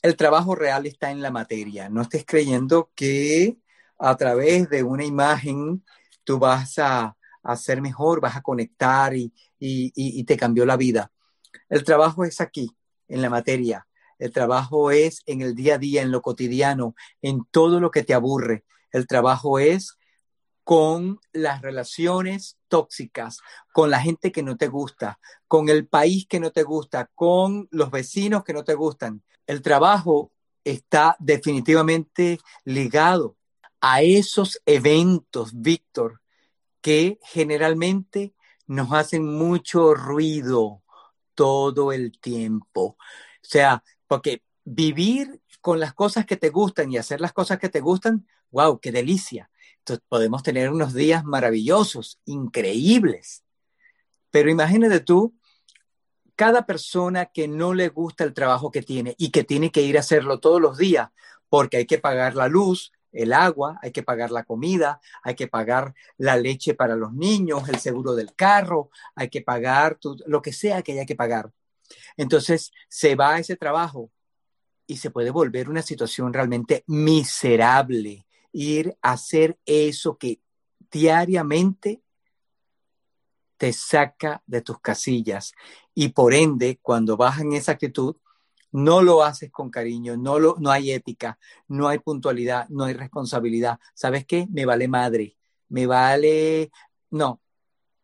Speaker 1: el trabajo real está en la materia. No estés creyendo que a través de una imagen tú vas a, ser mejor, vas a conectar y, y te cambió la vida. El trabajo es aquí, en la materia. El trabajo es en el día a día, en lo cotidiano, en todo lo que te aburre. El trabajo es con las relaciones tóxicas, con la gente que no te gusta, con el país que no te gusta, con los vecinos que no te gustan. El trabajo está definitivamente ligado a esos eventos, Víctor, que generalmente nos hacen mucho ruido todo el tiempo. O sea, porque vivir con las cosas que te gustan y hacer las cosas que te gustan, wow, qué delicia podemos tener unos días maravillosos, increíbles. Pero imagínate tú, cada persona que no le gusta el trabajo que tiene y que tiene que ir a hacerlo todos los días, porque hay que pagar la luz, el agua, hay que pagar la comida, hay que pagar la leche para los niños, el seguro del carro, hay que pagar lo que sea que haya que pagar. Entonces se va a ese trabajo y se puede volver una situación realmente miserable ir a hacer eso que diariamente te saca de tus casillas y por ende cuando vas en esa actitud no lo haces con cariño, no, lo, no hay ética, no hay puntualidad, no hay responsabilidad. ¿Sabes qué? Me vale madre, me vale... No,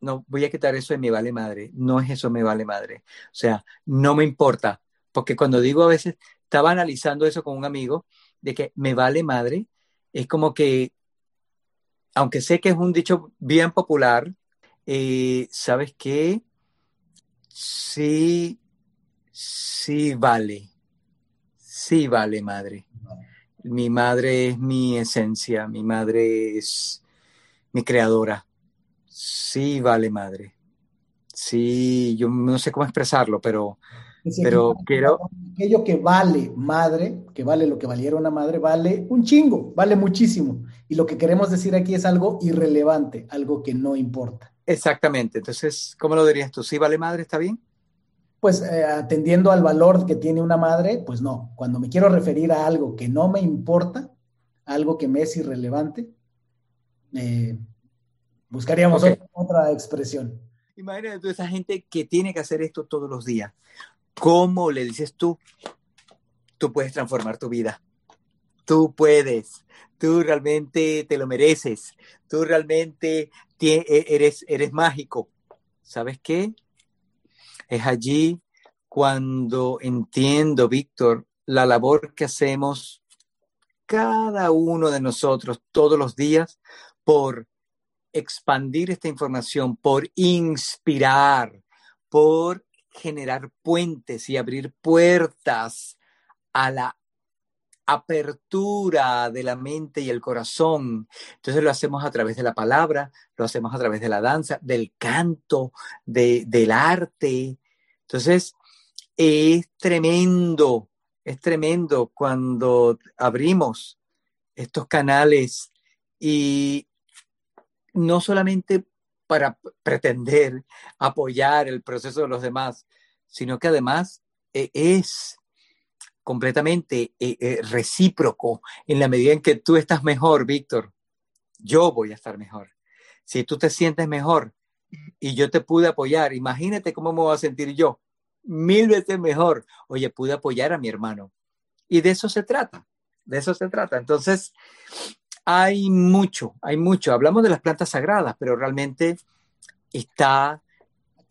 Speaker 1: no, voy a quitar eso de me vale madre, no es eso me vale madre. O sea, no me importa, porque cuando digo a veces, estaba analizando eso con un amigo, de que me vale madre, es como que, aunque sé que es un dicho bien popular, eh, ¿sabes qué? Sí, sí vale, sí vale, madre. Mi madre es mi esencia, mi madre es mi creadora. Sí vale, madre. Sí, yo no sé cómo expresarlo, pero pero quiero...
Speaker 2: Aquello que vale madre, que vale lo que valiera una madre, vale un chingo, vale muchísimo. Y lo que queremos decir aquí es algo irrelevante, algo que no importa.
Speaker 1: Exactamente. Entonces, ¿cómo lo dirías tú? ¿Sí vale madre? ¿Está bien?
Speaker 2: Pues eh, atendiendo al valor que tiene una madre, pues no. Cuando me quiero referir a algo que no me importa, algo que me es irrelevante, eh, buscaríamos otra, otra expresión.
Speaker 1: Imagínate tú esa gente que tiene que hacer esto todos los días. ¿Cómo le dices tú? Tú puedes transformar tu vida. tú puedes, tú realmente te lo mereces, tú realmente e, eres, eres mágico. ¿Sabes qué? Es allí cuando entiendo, Víctor, la labor que hacemos cada uno de nosotros todos los días por expandir esta información, por inspirar, por generar puentes y abrir puertas a la apertura de la mente y el corazón. Entonces lo hacemos a través de la palabra, lo hacemos a través de la danza, del canto, del arte. Entonces es tremendo, es tremendo cuando abrimos estos canales y no solamente para pretender apoyar el proceso de los demás, sino que además eh, es completamente eh, eh, recíproco en la medida en que tú estás mejor, Víctor, yo voy a estar mejor. Si tú te sientes mejor y yo te pude apoyar, imagínate cómo me voy a sentir yo, mil veces mejor. Oye, pude apoyar a mi hermano. Y de eso se trata, de eso se trata. Entonces, hay mucho, hay mucho. Hablamos de las plantas sagradas, pero realmente está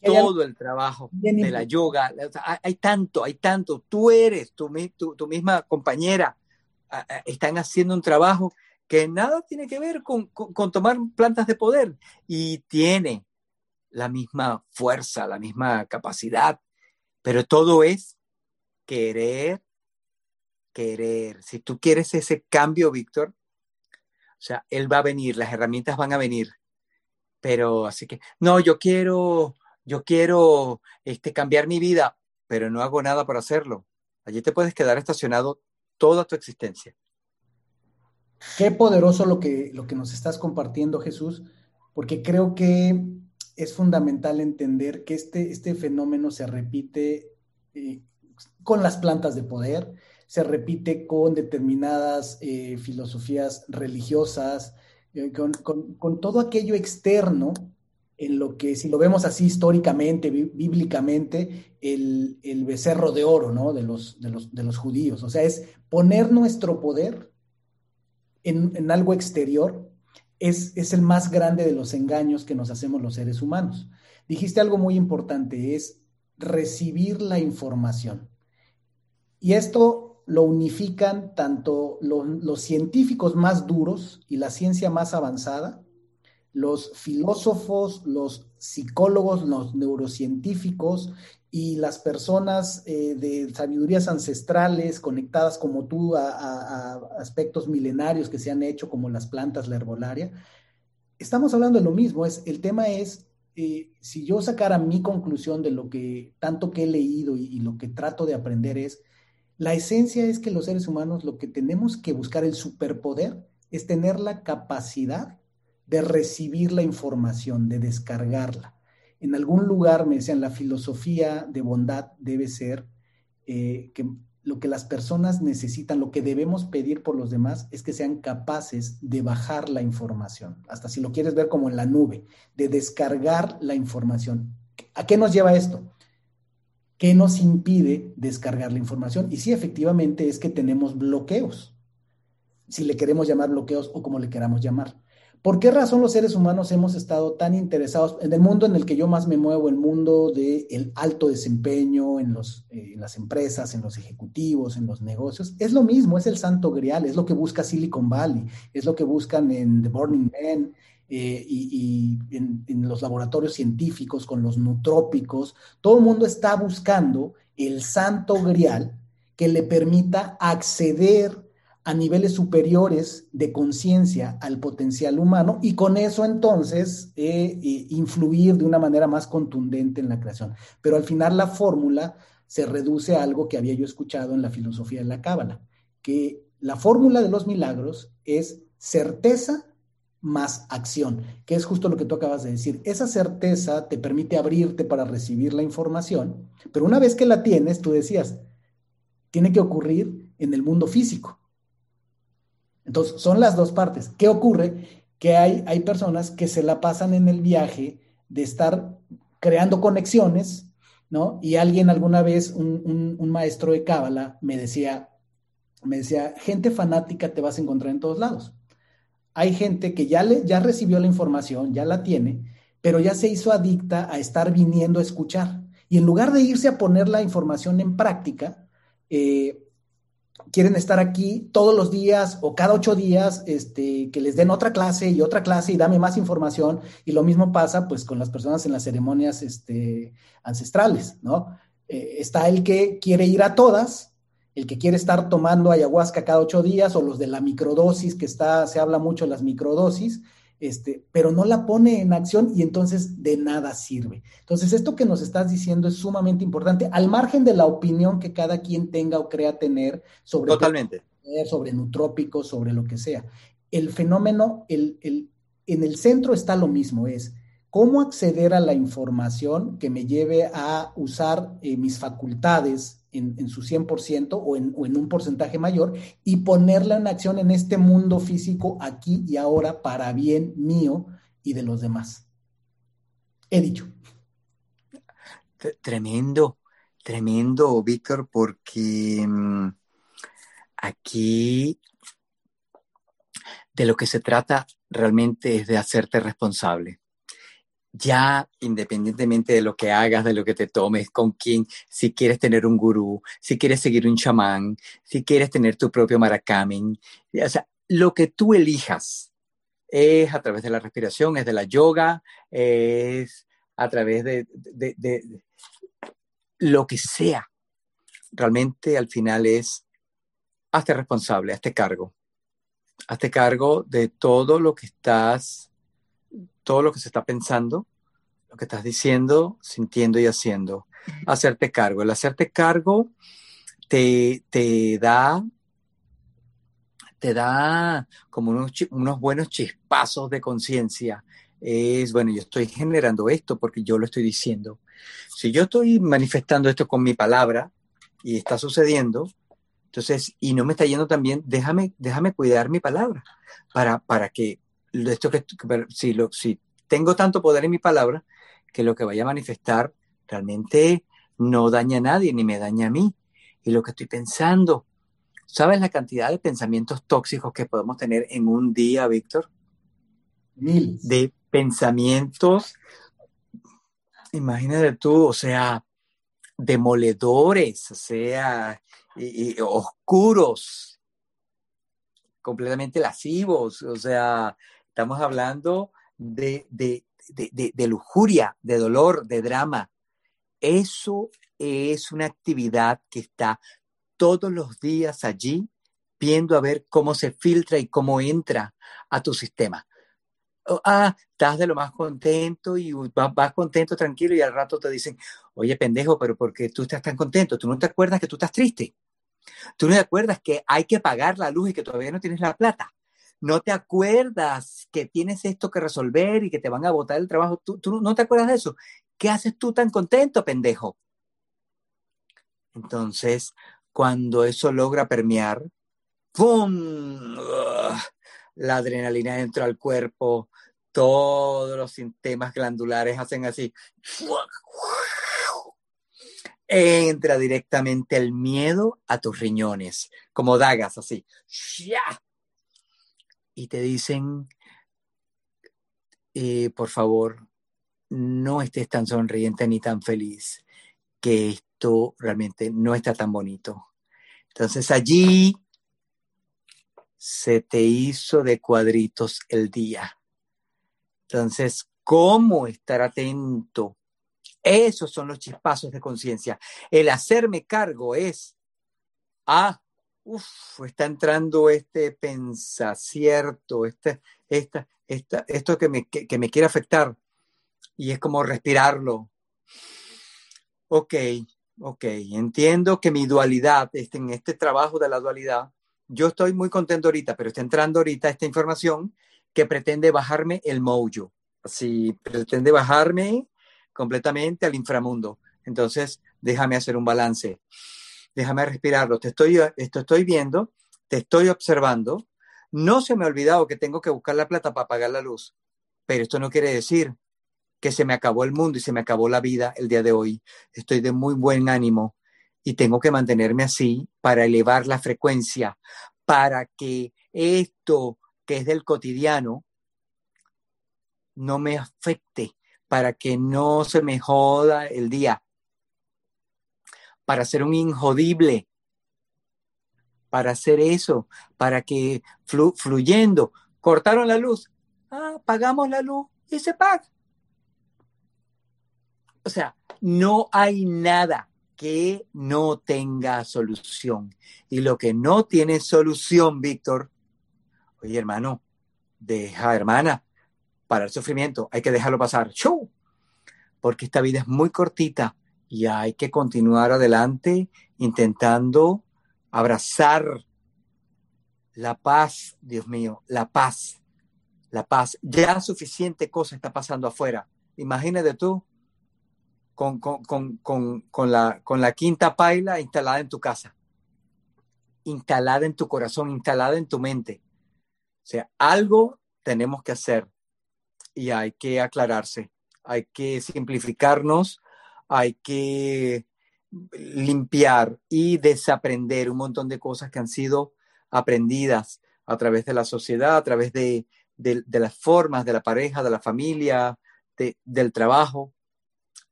Speaker 1: todo el trabajo de la yoga. Hay, tanto, hay tanto. Tú eres, tu, tu, misma compañera, están haciendo un trabajo que nada tiene que ver con, tomar plantas de poder y tiene la misma fuerza, la misma capacidad, pero todo es querer, querer. Si tú quieres ese cambio, Víctor, sea, él va a venir, las herramientas van a venir, pero así que, no, yo quiero yo quiero este, cambiar mi vida, pero no hago nada para hacerlo. Allí te puedes quedar estacionado toda tu existencia.
Speaker 2: Qué poderoso lo que, lo que nos estás compartiendo, Jesús, porque creo que es fundamental entender que este, este fenómeno se repite eh, con las plantas de poder, se repite con determinadas eh, filosofías religiosas, eh, con, con, todo aquello externo en lo que, si lo vemos así históricamente, bíblicamente, el, becerro de oro, ¿no? De los, de, los, de los judíos. O sea, es poner nuestro poder en, algo exterior, es, es, el más grande de los engaños que nos hacemos los seres humanos. Dijiste algo muy importante, es recibir la información. Y esto lo unifican tanto los científicos más duros y la ciencia más avanzada, los filósofos, los psicólogos, los neurocientíficos y las personas eh, de sabidurías ancestrales conectadas como tú a, aspectos milenarios que se han hecho como las plantas, la herbolaria, estamos hablando de lo mismo. Es, el tema es, eh, si yo sacara mi conclusión de lo que tanto que he leído y lo que trato de aprender es, la esencia es que los seres humanos lo que tenemos que buscar, el superpoder, es tener la capacidad de recibir la información, de descargarla. En algún lugar me decían, la filosofía de bondad debe ser eh, que lo que las personas necesitan, lo que debemos pedir por los demás es que sean capaces de bajar la información, hasta si lo quieres ver como en la nube, de descargar la información. ¿A qué nos lleva esto? ¿Qué nos impide descargar la información? Y sí, efectivamente es que tenemos bloqueos, si le queremos llamar bloqueos o como le queramos llamar. ¿Por qué razón los seres humanos hemos estado tan interesados en el mundo en el que yo más me muevo, el mundo del alto desempeño en, eh, en las empresas, en los ejecutivos, en los negocios? Es lo mismo, es el santo grial, es lo que busca Silicon Valley, es lo que buscan en The Burning Man eh, y, en, los laboratorios científicos con los nutrópicos. Todo el mundo está buscando el santo grial que le permita acceder a niveles superiores de conciencia al potencial humano y con eso entonces eh, eh, influir de una manera más contundente en la creación. Pero al final la fórmula se reduce a algo que había yo escuchado en la filosofía de la Cábala, que la fórmula de los milagros es certeza más acción, que es justo lo que tú acabas de decir. Esa certeza te permite abrirte para recibir la información, pero una vez que la tienes, tú decías, tiene que ocurrir en el mundo físico entonces, son las dos partes. ¿Qué ocurre? Que hay, hay personas que se la pasan en el viaje de estar creando conexiones, ¿no? Y alguien alguna vez, un, maestro de Cábala, me decía, me decía, gente fanática te vas a encontrar en todos lados. Hay gente que ya, ya recibió la información, ya la tiene, pero ya se hizo adicta a estar viniendo a escuchar. Y en lugar de irse a poner la información en práctica, eh, quieren estar aquí todos los días o cada ocho días, este, que les den otra clase y otra clase y dame más información. Y lo mismo pasa pues con las personas en las ceremonias este, ancestrales, ¿no? Eh, está el que quiere ir a todas, el que quiere estar tomando ayahuasca cada ocho días o los de la microdosis, que está, se habla mucho de las microdosis, este, pero no la pone en acción y entonces de nada sirve. Entonces, esto que nos estás diciendo es sumamente importante, al margen de la opinión que cada quien tenga o crea tener sobre,
Speaker 1: Totalmente.
Speaker 2: sobre nutrópicos, sobre lo que sea. El fenómeno, el, el, en el centro está lo mismo, es cómo acceder a la información que me lleve a usar eh, mis facultades en, su 100% o en, o en un porcentaje mayor y ponerla en acción en este mundo físico aquí y ahora para bien mío y de los demás. He dicho.
Speaker 1: Tremendo, tremendo, Víctor, porque mmm, aquí de lo que se trata realmente es de hacerte responsable ya independientemente de lo que hagas, de lo que te tomes, con quién, si quieres tener un gurú, si quieres seguir un chamán, si quieres tener tu propio maracamen, o sea, lo que tú elijas es a través de la respiración, es de la yoga, es a través de, de, de, de lo que sea. Realmente al final es, hazte responsable, hazte cargo. Hazte cargo de todo lo que estás todo lo que se está pensando, lo que estás diciendo, sintiendo y haciendo. Hacerte cargo. El hacerte cargo te, te da te da como unos, unos buenos chispazos de conciencia. Es, bueno, yo estoy generando esto porque yo lo estoy diciendo. Si yo estoy manifestando esto con mi palabra y está sucediendo, entonces, y no me está yendo tan bien, déjame, déjame cuidar mi palabra para, para que esto que, si, lo, si tengo tanto poder en mi palabra, que lo que vaya a manifestar realmente no daña a nadie ni me daña a mí. Y lo que estoy pensando, ¿sabes la cantidad de pensamientos tóxicos que podemos tener en un día, Víctor?
Speaker 2: Mil.
Speaker 1: De pensamientos, imagínate tú, o sea, demoledores, o sea, y, y oscuros, completamente lascivos, o sea, Estamos hablando de, de, de, de, lujuria, de dolor, de drama. Eso es una actividad que está todos los días allí viendo a ver cómo se filtra y cómo entra a tu sistema. Oh, ah, estás de lo más contento y vas, vas, contento, tranquilo, y al rato te dicen, oye, pendejo, pero ¿por qué tú estás tan contento? ¿Tú no te acuerdas que tú estás triste? ¿Tú no te acuerdas que hay que pagar la luz y que todavía no tienes la plata? No te acuerdas que tienes esto que resolver y que te van a botar el trabajo. ¿Tú, no te acuerdas de eso? ¿Qué haces tú tan contento, pendejo? Entonces, cuando eso logra permear, ¡pum! La adrenalina entra al cuerpo, todos los sistemas glandulares hacen así. Entra directamente el miedo a tus riñones, como dagas así y te dicen, eh, por favor, no estés tan sonriente ni tan feliz, que esto realmente no está tan bonito. Entonces allí se te hizo de cuadritos el día. Entonces, ¿cómo estar atento? Esos son los chispazos de conciencia. El hacerme cargo es, ah, uf, está entrando este pensacierto, este, esta, esta, esto que me, que me quiere afectar. Y es como respirarlo. Ok, ok, entiendo que mi dualidad, este, en este trabajo de la dualidad, yo estoy muy contento ahorita, pero está entrando ahorita esta información que pretende bajarme el mojo. Así, pretende bajarme completamente al inframundo. Entonces, déjame hacer un balance déjame respirarlo, te estoy, esto estoy viendo, te estoy observando, no se me ha olvidado que tengo que buscar la plata para pagar la luz, pero esto no quiere decir que se me acabó el mundo y se me acabó la vida el día de hoy. Estoy de muy buen ánimo y tengo que mantenerme así para elevar la frecuencia, para que esto que es del cotidiano no me afecte, para que no se me joda el día, para ser un injodible, para hacer eso, para que fluyendo, cortaron la luz, ah, pagamos la luz y se paga. O sea, no hay nada que no tenga solución. Y lo que no tiene solución, Víctor, oye hermano, deja hermana, para el sufrimiento, hay que dejarlo pasar. ¡Chau! Porque esta vida es muy cortita y hay que continuar adelante intentando abrazar la paz, Dios mío, la paz, la paz. Ya suficiente cosa está pasando afuera. Imagínate tú con, con, la, con la quinta paila instalada en tu casa, instalada en tu corazón, instalada en tu mente. O sea, algo tenemos que hacer y hay que aclararse, hay que simplificarnos, hay que limpiar y desaprender un montón de cosas que han sido aprendidas a través de la sociedad, a través de, las formas de la pareja, de la familia, del trabajo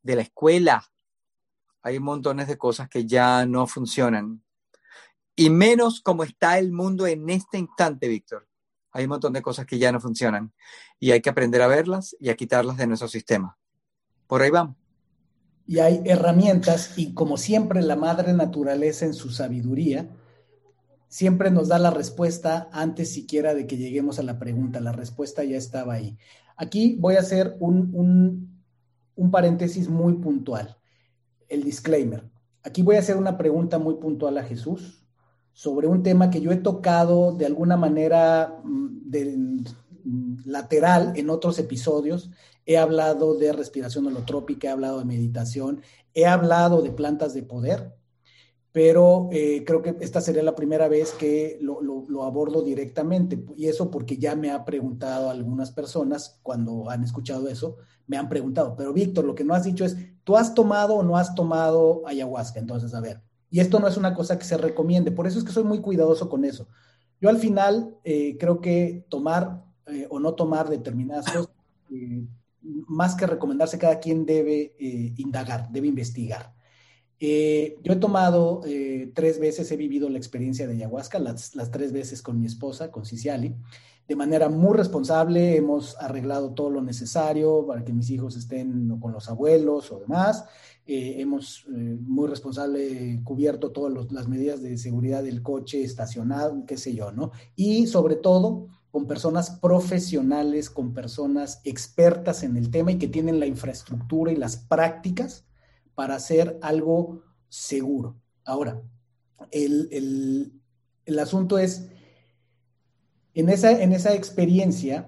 Speaker 1: de la escuela. Hay montones de cosas que ya no funcionan. Y menos como está el mundo en este instante, Víctor. Hay un montón de cosas que ya no funcionan. Y hay que aprender a verlas y a quitarlas de nuestro sistema. Por ahí vamos.
Speaker 2: Y hay herramientas y como siempre la madre naturaleza en su sabiduría siempre nos da la respuesta antes siquiera de que lleguemos a la pregunta. La respuesta ya estaba ahí. Aquí voy a hacer un, un paréntesis muy puntual, el disclaimer. Aquí voy a hacer una pregunta muy puntual a Jesús sobre un tema que yo he tocado de alguna manera mm, de, mm, lateral en otros episodios. He hablado de respiración holotrópica, he hablado de meditación, he hablado de plantas de poder pero eh, creo que esta sería la primera vez que lo, abordo directamente. Y eso porque ya me ha preguntado algunas personas cuando han escuchado eso, me han preguntado, pero Víctor, lo que no has dicho es, ¿tú has tomado o no has tomado ayahuasca? Entonces, a ver, y esto no es una cosa que se recomiende, por eso es que soy muy cuidadoso con eso. Yo al final eh, creo que tomar eh, o no tomar determinadas cosas, más que recomendarse, cada quien debe indagar, debe investigar. Eh, yo he tomado eh, tres veces, he vivido la experiencia de ayahuasca, las, tres veces con mi esposa, con Ciciali, de manera muy responsable. Hemos arreglado todo lo necesario para que mis hijos estén con los abuelos o demás. Eh, hemos muy responsable cubierto todas las medidas de seguridad del coche estacionado, qué sé yo, ¿no? Y sobre todo con personas profesionales, con personas expertas en el tema y que tienen la infraestructura y las prácticas para hacer algo seguro. Ahora, el, asunto es, en esa, en esa experiencia,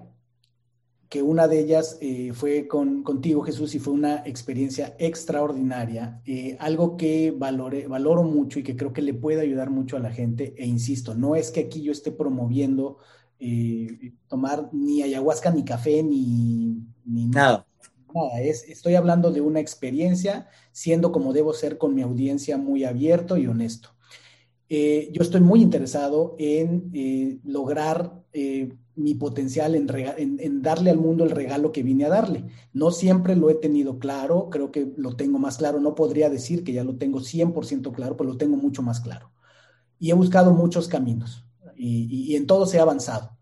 Speaker 2: que una de ellas eh, fue con, contigo, Jesús, y fue una experiencia extraordinaria, eh, algo que valore, valoro mucho y que creo que le puede ayudar mucho a la gente, e insisto, no es que aquí yo esté promoviendo eh, tomar ni ayahuasca, ni café, ni, ni nada nada, es, estoy hablando de una experiencia, siendo como debo ser con mi audiencia muy abierto y honesto. Eh, yo estoy muy interesado en eh, lograr eh, mi potencial, en, darle al mundo el regalo que vine a darle. No siempre lo he tenido claro, creo que lo tengo más claro, no podría decir que ya lo tengo 100% claro, pero lo tengo mucho más claro. Y he buscado muchos caminos y, y en todo se ha avanzado.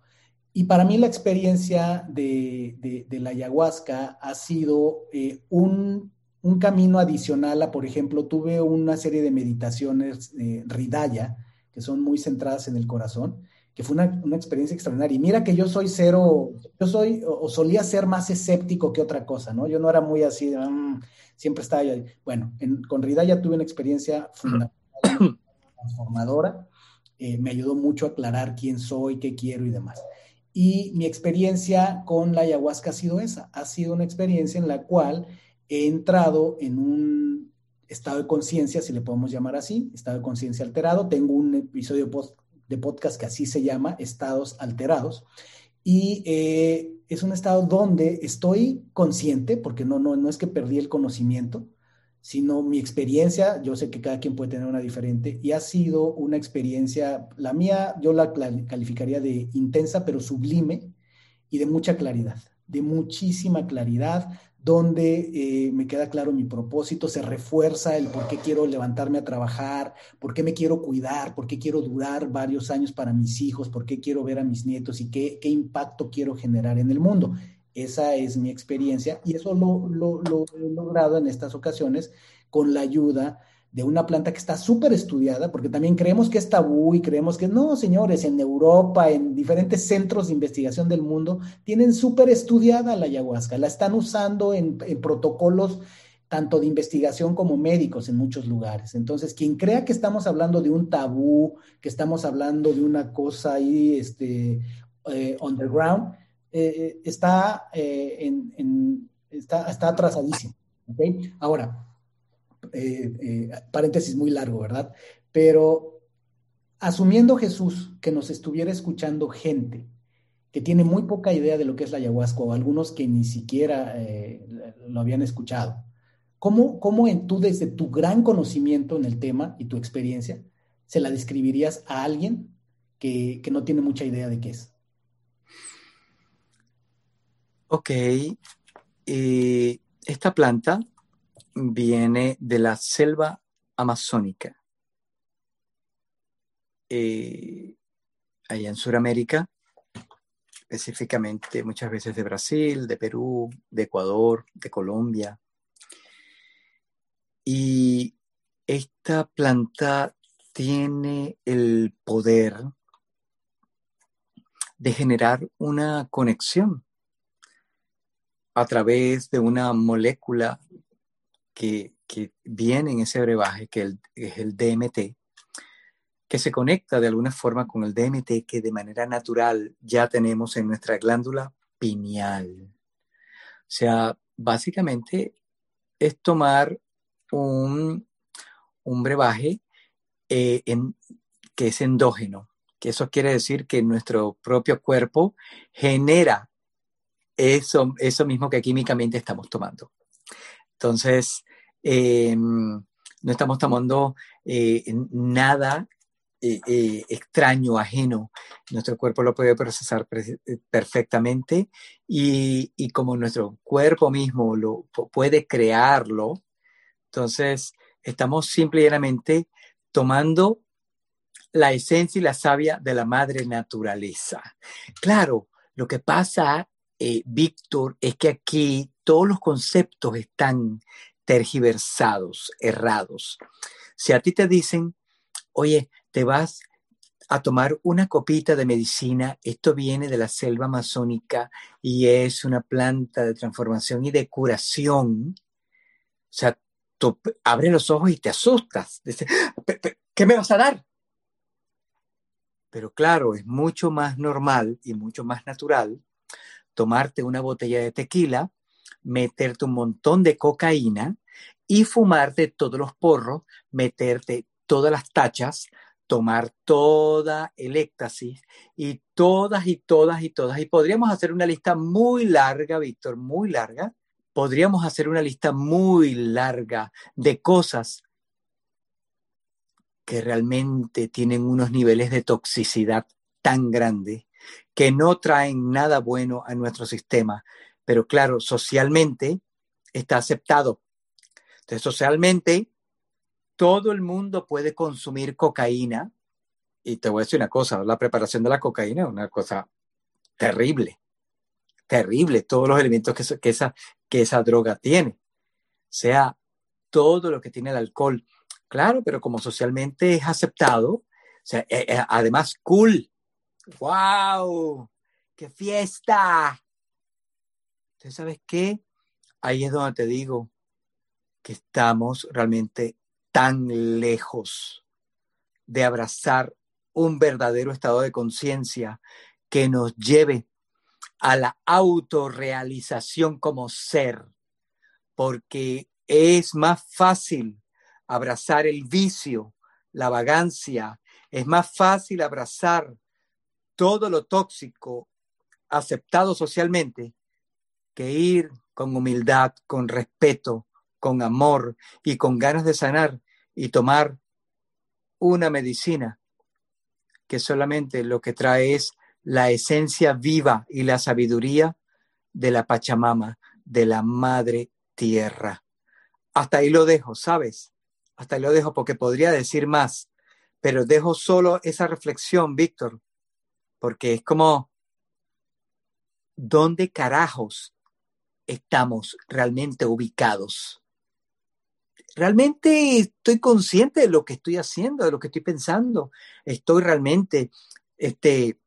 Speaker 2: Y para mí la experiencia de, la ayahuasca ha sido eh, un, camino adicional a, por ejemplo, tuve una serie de meditaciones de Ridaya, que son muy centradas en el corazón, que fue una, experiencia extraordinaria. Y mira que yo soy cero, yo soy o, solía ser más escéptico que otra cosa, ¿no? Yo no era muy así, mm, siempre estaba ahí. Bueno, con Ridaya tuve una experiencia fundamental, transformadora, eh, me ayudó mucho a aclarar quién soy, qué quiero y demás. Y mi experiencia con la ayahuasca ha sido esa, ha sido una experiencia en la cual he entrado en un estado de conciencia, si le podemos llamar así, estado de conciencia alterado. Tengo un episodio de podcast que así se llama, estados alterados. Y eh, es un estado donde estoy consciente, porque no, no, no es que perdí el conocimiento, sino mi experiencia, yo sé que cada quien puede tener una diferente, y ha sido una experiencia, la mía yo la calificaría de intensa, pero sublime y de mucha claridad, de muchísima claridad, donde eh, me queda claro mi propósito, se refuerza el por qué quiero levantarme a trabajar, por qué me quiero cuidar, por qué quiero durar varios años para mis hijos, por qué quiero ver a mis nietos y qué, qué impacto quiero generar en el mundo. Esa es mi experiencia y eso lo, he logrado en estas ocasiones con la ayuda de una planta que está súper estudiada, porque también creemos que es tabú y creemos que no, señores, en Europa, en diferentes centros de investigación del mundo, tienen súper estudiada la ayahuasca, la están usando en, en, protocolos tanto de investigación como médicos en muchos lugares. Entonces, quien crea que estamos hablando de un tabú, que estamos hablando de una cosa ahí, este, eh, underground, eh, está, eh, en, está, está, atrasadísimo. Ahora, eh, paréntesis muy largo, ¿verdad? Pero asumiendo Jesús que nos estuviera escuchando gente que tiene muy poca idea de lo que es la ayahuasca o algunos que ni siquiera lo habían escuchado, ¿cómo, cómo en tú desde tu gran conocimiento en el tema y tu experiencia se la describirías a alguien que, que no tiene mucha idea de qué es?
Speaker 1: Ok, esta planta viene de la selva amazónica. Eh, allá en Sudamérica, específicamente muchas veces de Brasil, de Perú, de Ecuador, de Colombia. Y esta planta tiene el poder de generar una conexión a través de una molécula que, viene en ese brebaje, que es el DMT, que se conecta de alguna forma con el DMT que de manera natural ya tenemos en nuestra glándula pineal. O sea, básicamente es tomar un, un brebaje eh, que es endógeno, que eso quiere decir que nuestro propio cuerpo genera eso, eso mismo que químicamente estamos tomando. Entonces, eh, no estamos tomando eh, nada eh, extraño, ajeno. Nuestro cuerpo lo puede procesar perfectamente y, y, como nuestro cuerpo mismo lo puede crearlo, entonces estamos simplemente tomando la esencia y la savia de la madre naturaleza. Claro, lo que pasa eh, Víctor, es que aquí todos los conceptos están tergiversados, errados. Si a ti te dicen, oye, te vas a tomar una copita de medicina, esto viene de la selva amazónica y es una planta de transformación y de curación, o sea, tú abres los ojos y te asustas. Dices, ¿qué me vas a dar? Pero claro, es mucho más normal y mucho más natural tomarte una botella de tequila, meterte un montón de cocaína y fumarte todos los porros, meterte todas las tachas, tomar toda el éxtasis y todas y todas y todas. Y podríamos hacer una lista muy larga, Víctor, muy larga. Podríamos hacer una lista muy larga de cosas que realmente tienen unos niveles de toxicidad tan grandes que no traen nada bueno a nuestro sistema. Pero claro, socialmente está aceptado. Entonces, socialmente, todo el mundo puede consumir cocaína. Y te voy a decir una cosa, la preparación de la cocaína es una cosa terrible, terrible, todos los elementos que, que, esa, que esa droga tiene. O sea, todo lo que tiene el alcohol. Claro, pero como socialmente es aceptado, o sea, eh, eh, además cool, ¡Wow! ¡Qué fiesta! Entonces, ¿sabes qué? Ahí es donde te digo que estamos realmente tan lejos de abrazar un verdadero estado de conciencia que nos lleve a la autorrealización como ser, porque es más fácil abrazar el vicio, la vagancia, es más fácil abrazar todo lo tóxico aceptado socialmente que ir con humildad, con respeto, con amor y con ganas de sanar y tomar una medicina que solamente lo que trae es la esencia viva y la sabiduría de la Pachamama, de la Madre Tierra. Hasta ahí lo dejo, ¿sabes? Hasta ahí lo dejo porque podría decir más, pero dejo solo esa reflexión, Víctor, porque es como, ¿dónde carajos estamos realmente ubicados? realmente estoy consciente de lo que estoy haciendo, de lo que estoy pensando. Estoy realmente este,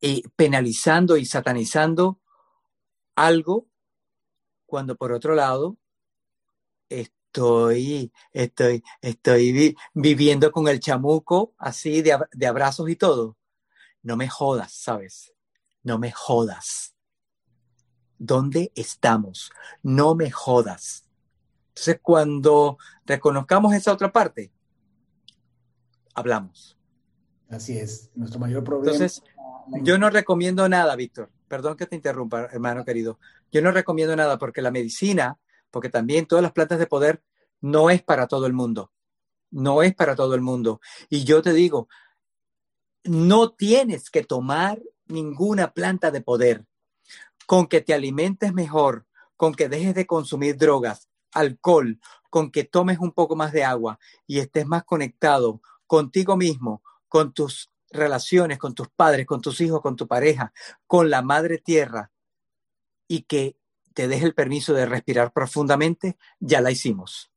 Speaker 1: eh, penalizando y satanizando algo cuando por otro lado estoy, estoy, estoy viviendo con el chamuco así de, de abrazos y todo. No me jodas, ¿sabes? No me jodas. ¿Dónde estamos? No me jodas. Entonces, cuando reconozcamos esa otra parte, hablamos.
Speaker 2: Así es, nuestro mayor problema.
Speaker 1: Entonces, yo no recomiendo nada, Víctor. Perdón que te interrumpa, hermano querido. Yo no recomiendo nada porque la medicina, porque también todas las plantas de poder no es para todo el mundo. No es para todo el mundo. Y yo te digo, no tienes que tomar ninguna planta de poder. Con que te alimentes mejor, con que dejes de consumir drogas, alcohol, con que tomes un poco más de agua y estés más conectado contigo mismo, con tus relaciones, con tus padres, con tus hijos, con tu pareja, con la madre tierra y que te deje el permiso de respirar profundamente, ya la hicimos.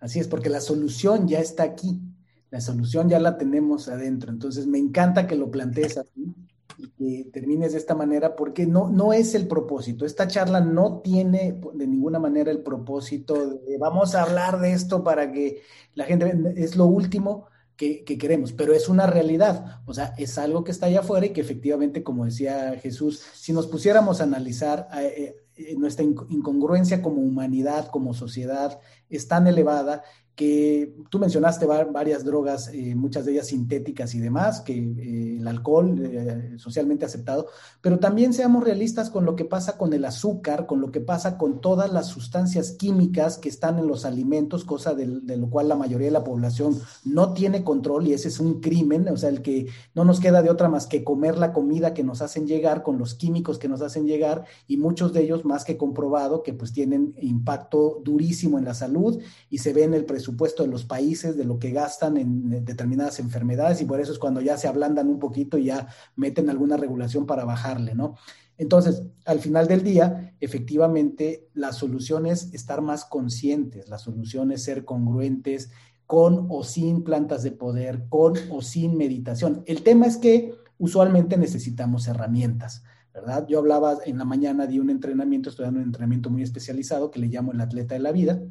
Speaker 2: Así es, porque la solución ya está aquí, la solución ya la tenemos adentro. Entonces, me encanta que lo plantees así y que termines de esta manera, porque no, no es el propósito. Esta charla no tiene de ninguna manera el propósito de vamos a hablar de esto para que la gente, es lo último que, queremos, pero es una realidad, o sea, es algo que está allá afuera y que efectivamente, como decía Jesús, si nos pusiéramos a analizar eh, eh, nuestra incongruencia como humanidad, como sociedad, es tan elevada que tú mencionaste varias drogas, eh, muchas de ellas sintéticas y demás, que eh, el alcohol eh, socialmente aceptado, pero también seamos realistas con lo que pasa con el azúcar, con lo que pasa con todas las sustancias químicas que están en los alimentos, cosa de, lo cual la mayoría de la población no tiene control y ese es un crimen, o sea, el que no nos queda de otra más que comer la comida que nos hacen llegar con los químicos que nos hacen llegar y muchos de ellos más que comprobado que pues tienen impacto durísimo en la salud y se ve en el presupuesto supuesto de los países, de lo que gastan en determinadas enfermedades y por eso es cuando ya se ablandan un poquito y ya meten alguna regulación para bajarle, ¿no? Entonces, al final del día, efectivamente, la solución es estar más conscientes, la solución es ser congruentes con o sin plantas de poder, con o sin meditación. El tema es que usualmente necesitamos herramientas. ¿verdad? Yo hablaba en la mañana de un entrenamiento, estoy dando un entrenamiento muy especializado que le llamo el atleta de la vida,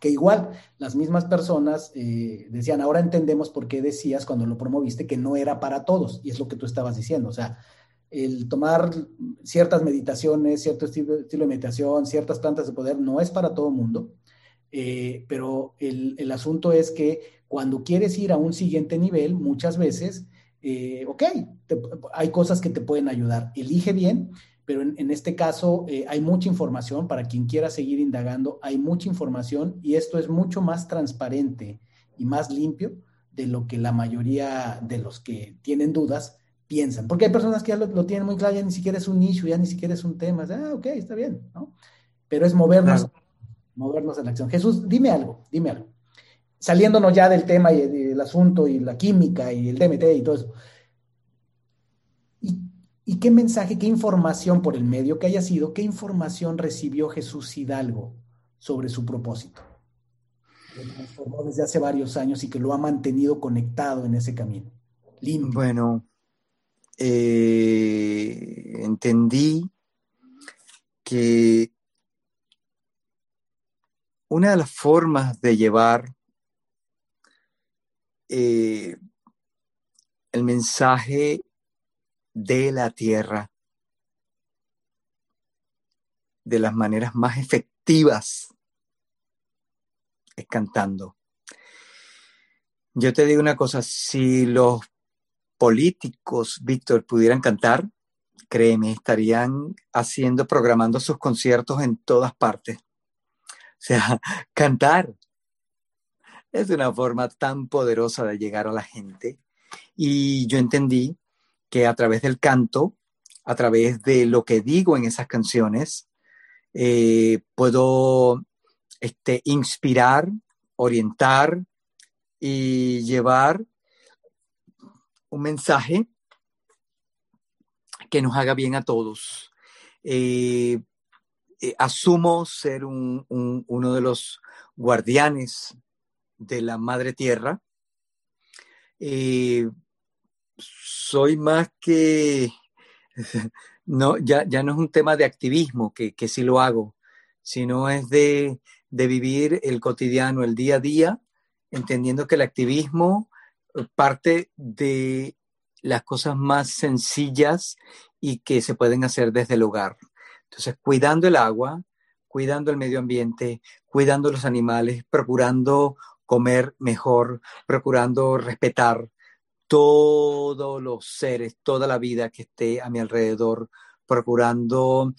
Speaker 2: que igual las mismas personas eh, decían, ahora entendemos por qué decías cuando lo promoviste que no era para todos, y es lo que tú estabas diciendo, o sea, el tomar ciertas meditaciones, cierto estilo, de meditación, ciertas plantas de poder, no es para todo mundo, eh, pero el, asunto es que cuando quieres ir a un siguiente nivel, muchas veces, eh, ok, hay cosas que te pueden ayudar, elige bien, pero en, este caso eh, hay mucha información para quien quiera seguir indagando, hay mucha información y esto es mucho más transparente y más limpio de lo que la mayoría de los que tienen dudas piensan. Porque hay personas que ya lo, tienen muy claro, ya ni siquiera es un nicho, ya ni siquiera es un tema, ah, ok, está bien, ¿no? Pero es movernos, movernos en la acción. Jesús, dime algo, dime algo. Saliéndonos ya del tema y del asunto y la química y el DMT y todo eso. ¿Y qué mensaje, qué información por el medio que haya sido, qué información recibió Jesús Hidalgo sobre su propósito? Que transformó desde hace varios años y que lo ha mantenido conectado en ese camino.
Speaker 1: Bueno, eh, entendí que una de las formas de llevar eh, el mensaje de la tierra de las maneras más efectivas es cantando. Yo te digo una cosa, si los políticos, Víctor, pudieran cantar, créeme, estarían haciendo, programando sus conciertos en todas partes. sea, cantar es una forma tan poderosa de llegar a la gente. Y yo entendí que a través del canto, a través de lo que digo en esas canciones, eh, puedo este, inspirar, orientar y llevar un mensaje que nos haga bien a todos. Eh, eh, asumo ser uno de los guardianes de la madre tierra. Soy más que, no, ya, ya, no es un tema de activismo, que, que sí lo hago, sino es de, de vivir el cotidiano, el día a día, entendiendo que el activismo parte de las cosas más sencillas y que se pueden hacer desde el hogar. Entonces, cuidando el agua, cuidando el medio ambiente, cuidando los animales, procurando comer mejor, procurando respetar todos los seres, toda la vida que esté a mi alrededor, procurando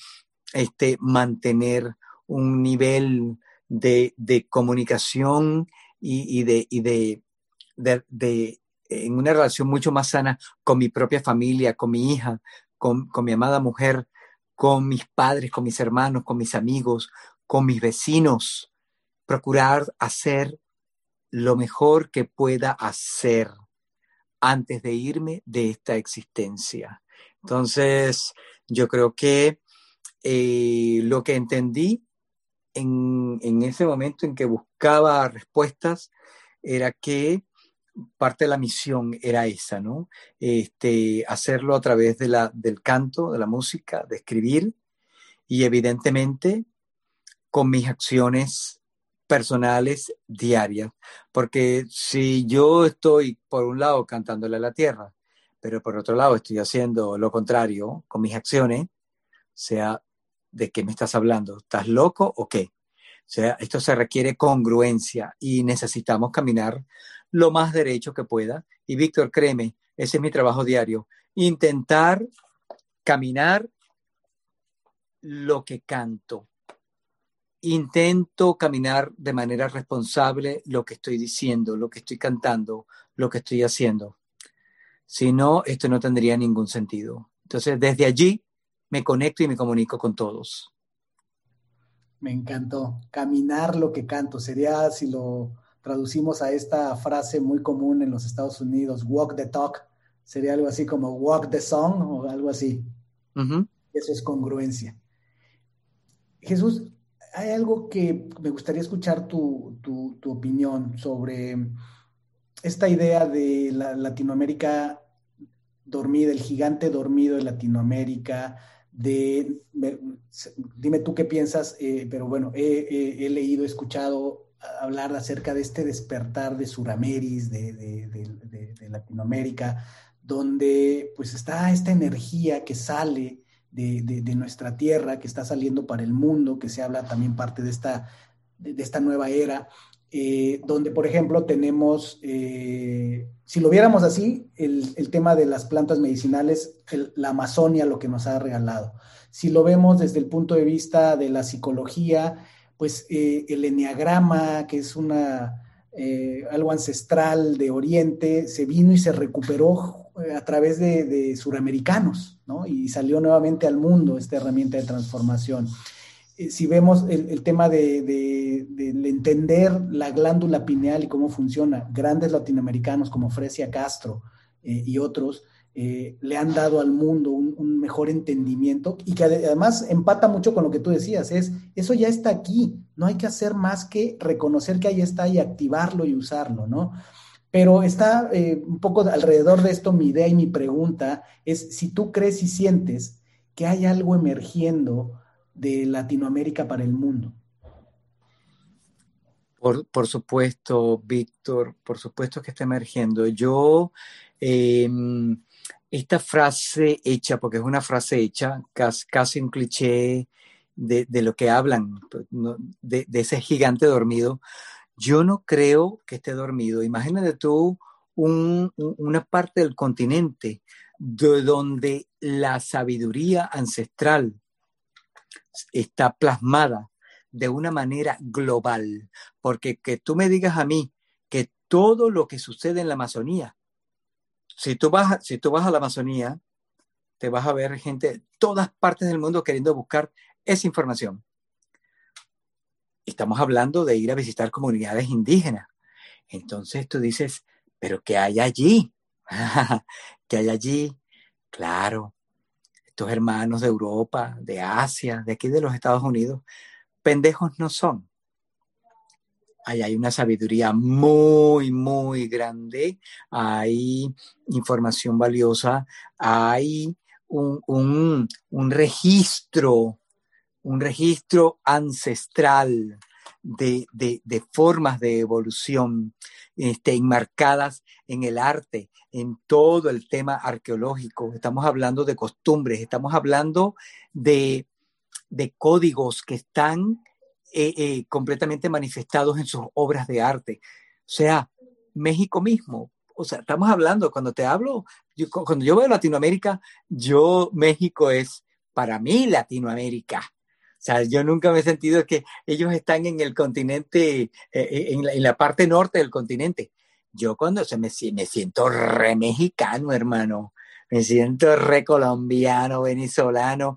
Speaker 1: este, mantener un nivel de, comunicación y, de, de, en una relación mucho más sana con mi propia familia, con mi hija, con, con mi amada mujer, con mis padres, con mis hermanos, con mis amigos, con mis vecinos, procurar hacer lo mejor que pueda hacer antes de irme de esta existencia. Entonces, yo creo que eh, lo que entendí en, en, ese momento en que buscaba respuestas era que parte de la misión era esa, ¿no? Este, hacerlo a través de la, del canto, de la música, de escribir y evidentemente con mis acciones personales diarias. Porque si yo estoy, por un lado, cantándole a la tierra, pero por otro lado estoy haciendo lo contrario con mis acciones, sea, ¿de qué me estás hablando? ¿Estás loco o qué? O sea, esto se requiere congruencia y necesitamos caminar lo más derecho que pueda. Y Víctor, créeme, ese es mi trabajo diario. Intentar caminar lo que canto intento caminar de manera responsable lo que estoy diciendo, lo que estoy cantando, lo que estoy haciendo. Si no, esto no tendría ningún sentido. Entonces, desde allí me conecto y me comunico con todos.
Speaker 2: Me encantó. Caminar lo que canto. Sería, si lo traducimos a esta frase muy común en los Estados Unidos, walk the talk, sería algo así como walk the song o algo así. Eso es congruencia. Jesús, hay algo que me gustaría escuchar tu, opinión sobre esta idea de la Latinoamérica dormida, el gigante dormido de Latinoamérica, de, dime tú qué piensas, eh, pero bueno, he, leído, he escuchado hablar acerca de este despertar de Surameris, de, de, Latinoamérica, donde pues está esta energía que sale de, nuestra tierra que está saliendo para el mundo, que se habla también parte de esta, de, esta nueva era, eh, donde, por ejemplo, tenemos, eh, si lo viéramos así, el, tema de las plantas medicinales, la Amazonia, lo que nos ha regalado. Si lo vemos desde el punto de vista de la psicología, pues eh, el enneagrama, que es una, algo ancestral de Oriente, se vino y se recuperó a través de, suramericanos, ¿no? Y salió nuevamente al mundo esta herramienta de transformación. Eh, si vemos el, tema de, entender la glándula pineal y cómo funciona, grandes latinoamericanos como Fresia Castro eh, y otros le han dado al mundo un, un, mejor entendimiento y que además empata mucho con lo que tú decías, es eso ya está aquí, no hay que hacer más que reconocer que ahí está y activarlo y usarlo, ¿no? Pero está eh, un poco alrededor de esto mi idea y mi pregunta es si tú crees y sientes que hay algo emergiendo de Latinoamérica para el mundo.
Speaker 1: Por, supuesto, Víctor, por supuesto que está emergiendo. Yo, em, esta frase hecha, porque es una frase hecha, casi, un cliché de, lo que hablan, pues, de, de ese gigante dormido, yo no creo que esté dormido. Imagínate tú una parte del continente de donde la sabiduría ancestral está plasmada de una manera global, porque que tú me digas a mí que todo lo que sucede en la Amazonía, si tú vas, si tú vas a la Amazonía, te vas a ver gente de todas partes del mundo queriendo buscar esa información. Estamos hablando de ir a visitar comunidades indígenas. Entonces tú dices, pero ¿qué hay allí? ¿Qué hay allí? Claro, estos hermanos de Europa, de Asia, de aquí de los Estados Unidos, pendejos no son. Ahí hay una sabiduría muy, muy grande, hay información valiosa, hay un, un, un registro, un registro ancestral de, de, formas de evolución este, enmarcadas en el arte, en todo el tema arqueológico. Estamos hablando de costumbres, estamos hablando de, de códigos que están eh, eh, completamente manifestados en sus obras de arte. O sea, México mismo. O sea, estamos hablando, cuando te hablo, cuando yo veo Latinoamérica, yo, México es para mí Latinoamérica. Sea, yo nunca me he sentido que ellos están en el continente, eh, en, la, en, la, parte norte del continente. Yo cuando se me, me siento re mexicano, hermano, me siento re colombiano, venezolano,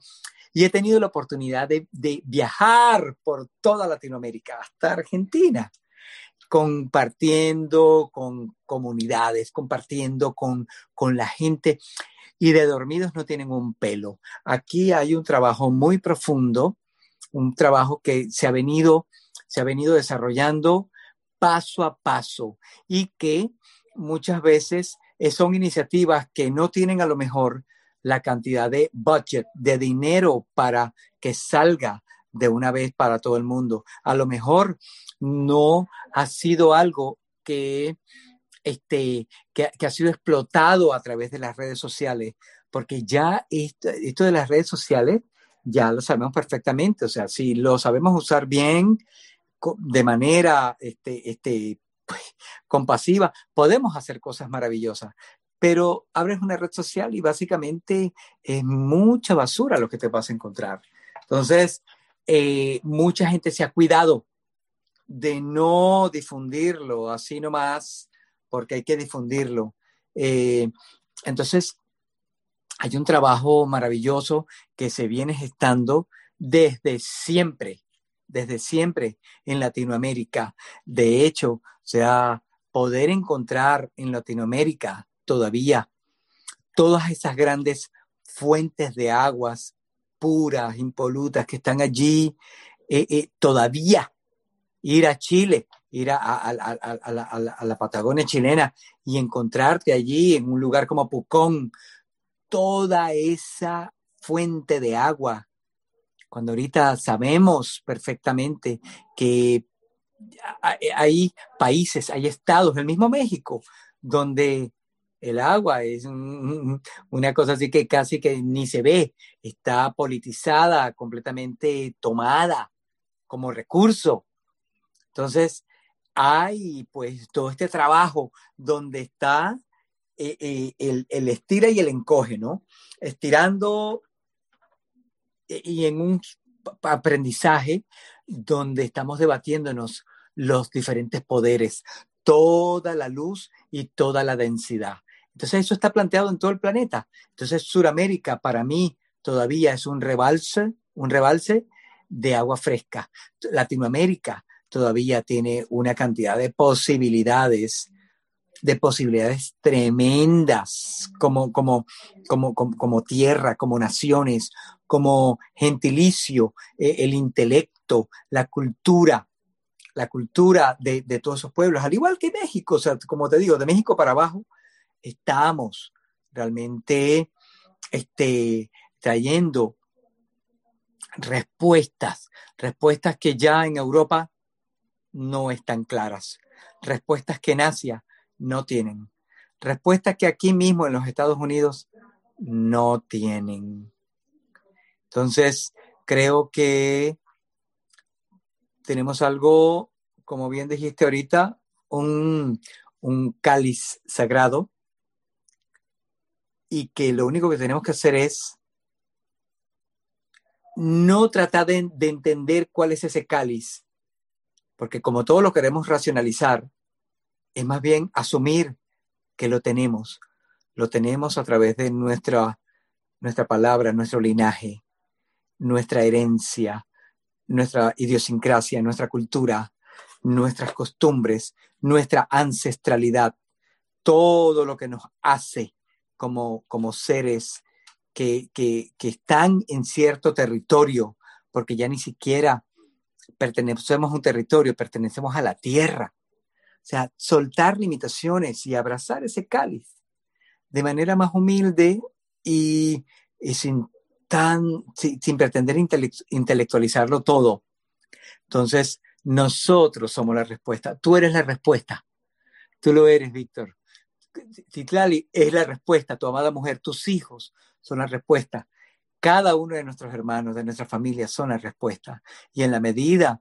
Speaker 1: y he tenido la oportunidad de, de viajar por toda Latinoamérica, hasta Argentina, compartiendo con comunidades, compartiendo con, con la gente y de dormidos no tienen un pelo. Aquí hay un trabajo muy profundo un trabajo que se ha venido, se ha venido desarrollando paso a paso y que muchas veces son iniciativas que no tienen a lo mejor la cantidad de budget, de dinero para que salga de una vez para todo el mundo. A lo mejor no ha sido algo que, este, que, que ha sido explotado a través de las redes sociales, porque ya esto, esto de las redes sociales ya lo sabemos perfectamente. O sea, si lo sabemos usar bien, de manera este, este, pues, compasiva, podemos hacer cosas maravillosas. Pero abres una red social y básicamente es mucha basura lo que te vas a encontrar. Entonces, eh, mucha gente se ha cuidado de no difundirlo así nomás, porque hay que difundirlo. Eh, entonces, hay un trabajo maravilloso que se viene gestando desde siempre, desde siempre en Latinoamérica. De hecho, o sea, poder encontrar en Latinoamérica todavía todas esas grandes fuentes de aguas puras, impolutas que están allí, eh, eh, todavía ir a Chile, ir a, a, a, a, la Patagonia chilena y encontrarte allí en un lugar como Pucón, toda esa fuente de agua, cuando ahorita sabemos perfectamente que hay países, hay estados, el mismo México, donde el agua es una cosa así que casi que ni se ve, está politizada, completamente tomada como recurso. Entonces, hay pues todo este trabajo donde está eh, eh, el, el, estira y el encoge, ¿no? Estirando eh, y en un aprendizaje donde estamos debatiéndonos los diferentes poderes, toda la luz y toda la densidad. Entonces eso está planteado en todo el planeta. Entonces Sudamérica para mí todavía es un rebalse, un rebalse de agua fresca. Latinoamérica todavía tiene una cantidad de posibilidades de posibilidades tremendas como, como, como, como, como tierra, como naciones, como gentilicio, eh, el intelecto, la cultura, la cultura de, de, todos esos pueblos, al igual que México, o sea, como te digo, de México para abajo, estamos realmente este, trayendo respuestas, respuestas que ya en Europa no están claras, respuestas que en Asia no tienen. Respuesta que aquí mismo en los Estados Unidos no tienen. Entonces, creo que tenemos algo, como bien dijiste ahorita, un, un cáliz sagrado y que lo único que tenemos que hacer es no tratar de, de entender cuál es ese cáliz, porque como todo lo queremos racionalizar, es más bien asumir que lo tenemos. Lo tenemos a través de nuestra, nuestra palabra, nuestro linaje, nuestra herencia, nuestra idiosincrasia, nuestra cultura, nuestras costumbres, nuestra ancestralidad, todo lo que nos hace como, como seres que, que, que están en cierto territorio, porque ya ni siquiera pertenecemos a un territorio, pertenecemos a la tierra. O sea, soltar limitaciones y abrazar ese cáliz de manera más humilde y, sin, tan, sin pretender intelectualizarlo todo. Entonces, nosotros somos la respuesta. Tú eres la respuesta. Tú lo eres, Víctor. Titlali es la respuesta. Tu amada mujer, tus hijos son la respuesta. Cada uno de nuestros hermanos, de nuestra familia, son la respuesta. Y en la medida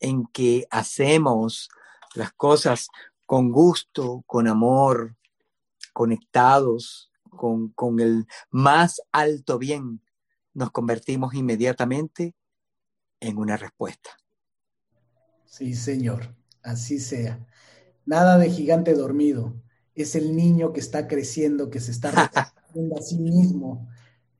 Speaker 1: en que hacemos las cosas con gusto, con amor, conectados con, con el más alto bien, nos convertimos inmediatamente en una respuesta.
Speaker 2: Sí, Señor, así sea. Nada de gigante dormido. Es el niño que está creciendo, que se está reconociendo a sí mismo,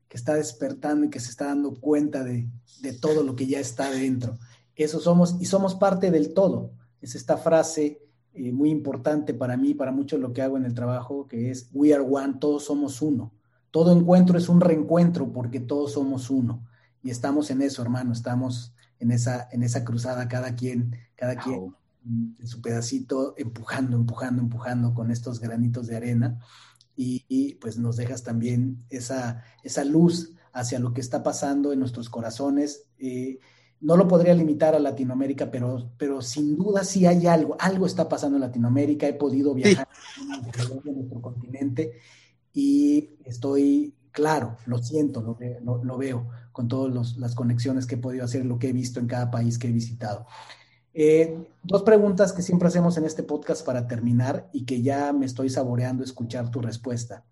Speaker 2: que está despertando y que se está dando cuenta de, de todo lo que ya está dentro. Eso somos y somos parte del todo es esta frase eh, muy importante para mí, para mucho lo que hago en el trabajo, que es We are one, todos somos uno. Todo encuentro es un reencuentro porque todos somos uno. Y estamos en eso, hermano, estamos en esa, en esa cruzada, cada quien, cada quien en su pedacito, empujando, empujando, empujando con estos granitos de arena. Y, y, pues nos dejas también esa, esa luz hacia lo que está pasando en nuestros corazones. Eh, no lo podría limitar a Latinoamérica, pero, pero sin duda sí hay algo, algo está pasando en Latinoamérica, he podido viajar sí. en nuestro continente y estoy claro, lo siento, lo, lo, lo veo con todas las conexiones que he podido hacer, lo que he visto en cada país que he visitado. Eh, dos preguntas que siempre hacemos en este podcast para terminar y que ya me estoy saboreando escuchar tu respuesta.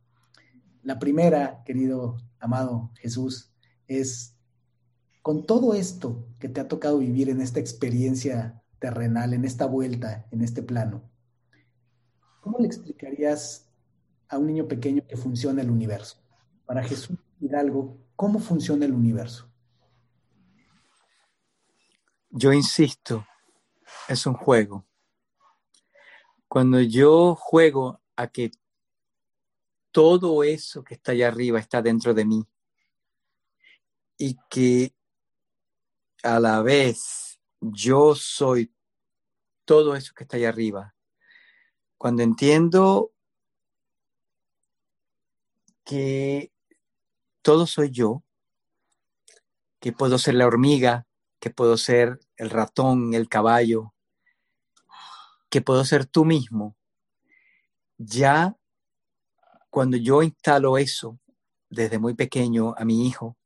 Speaker 2: La primera, querido amado Jesús, es con todo esto que te ha tocado vivir en esta experiencia terrenal, en esta vuelta, en este plano, ¿cómo le explicarías a un niño pequeño que funciona el universo? Para Jesús Hidalgo, ¿cómo funciona el universo?
Speaker 1: Yo insisto, es un juego. Cuando yo juego a que todo eso que está allá arriba está dentro de mí y que a la vez yo soy todo eso que está ahí arriba. Cuando entiendo que todo soy yo, que puedo ser la hormiga, que puedo ser el ratón, el caballo, que puedo ser tú mismo, ya cuando yo instalo eso desde muy pequeño a mi hijo,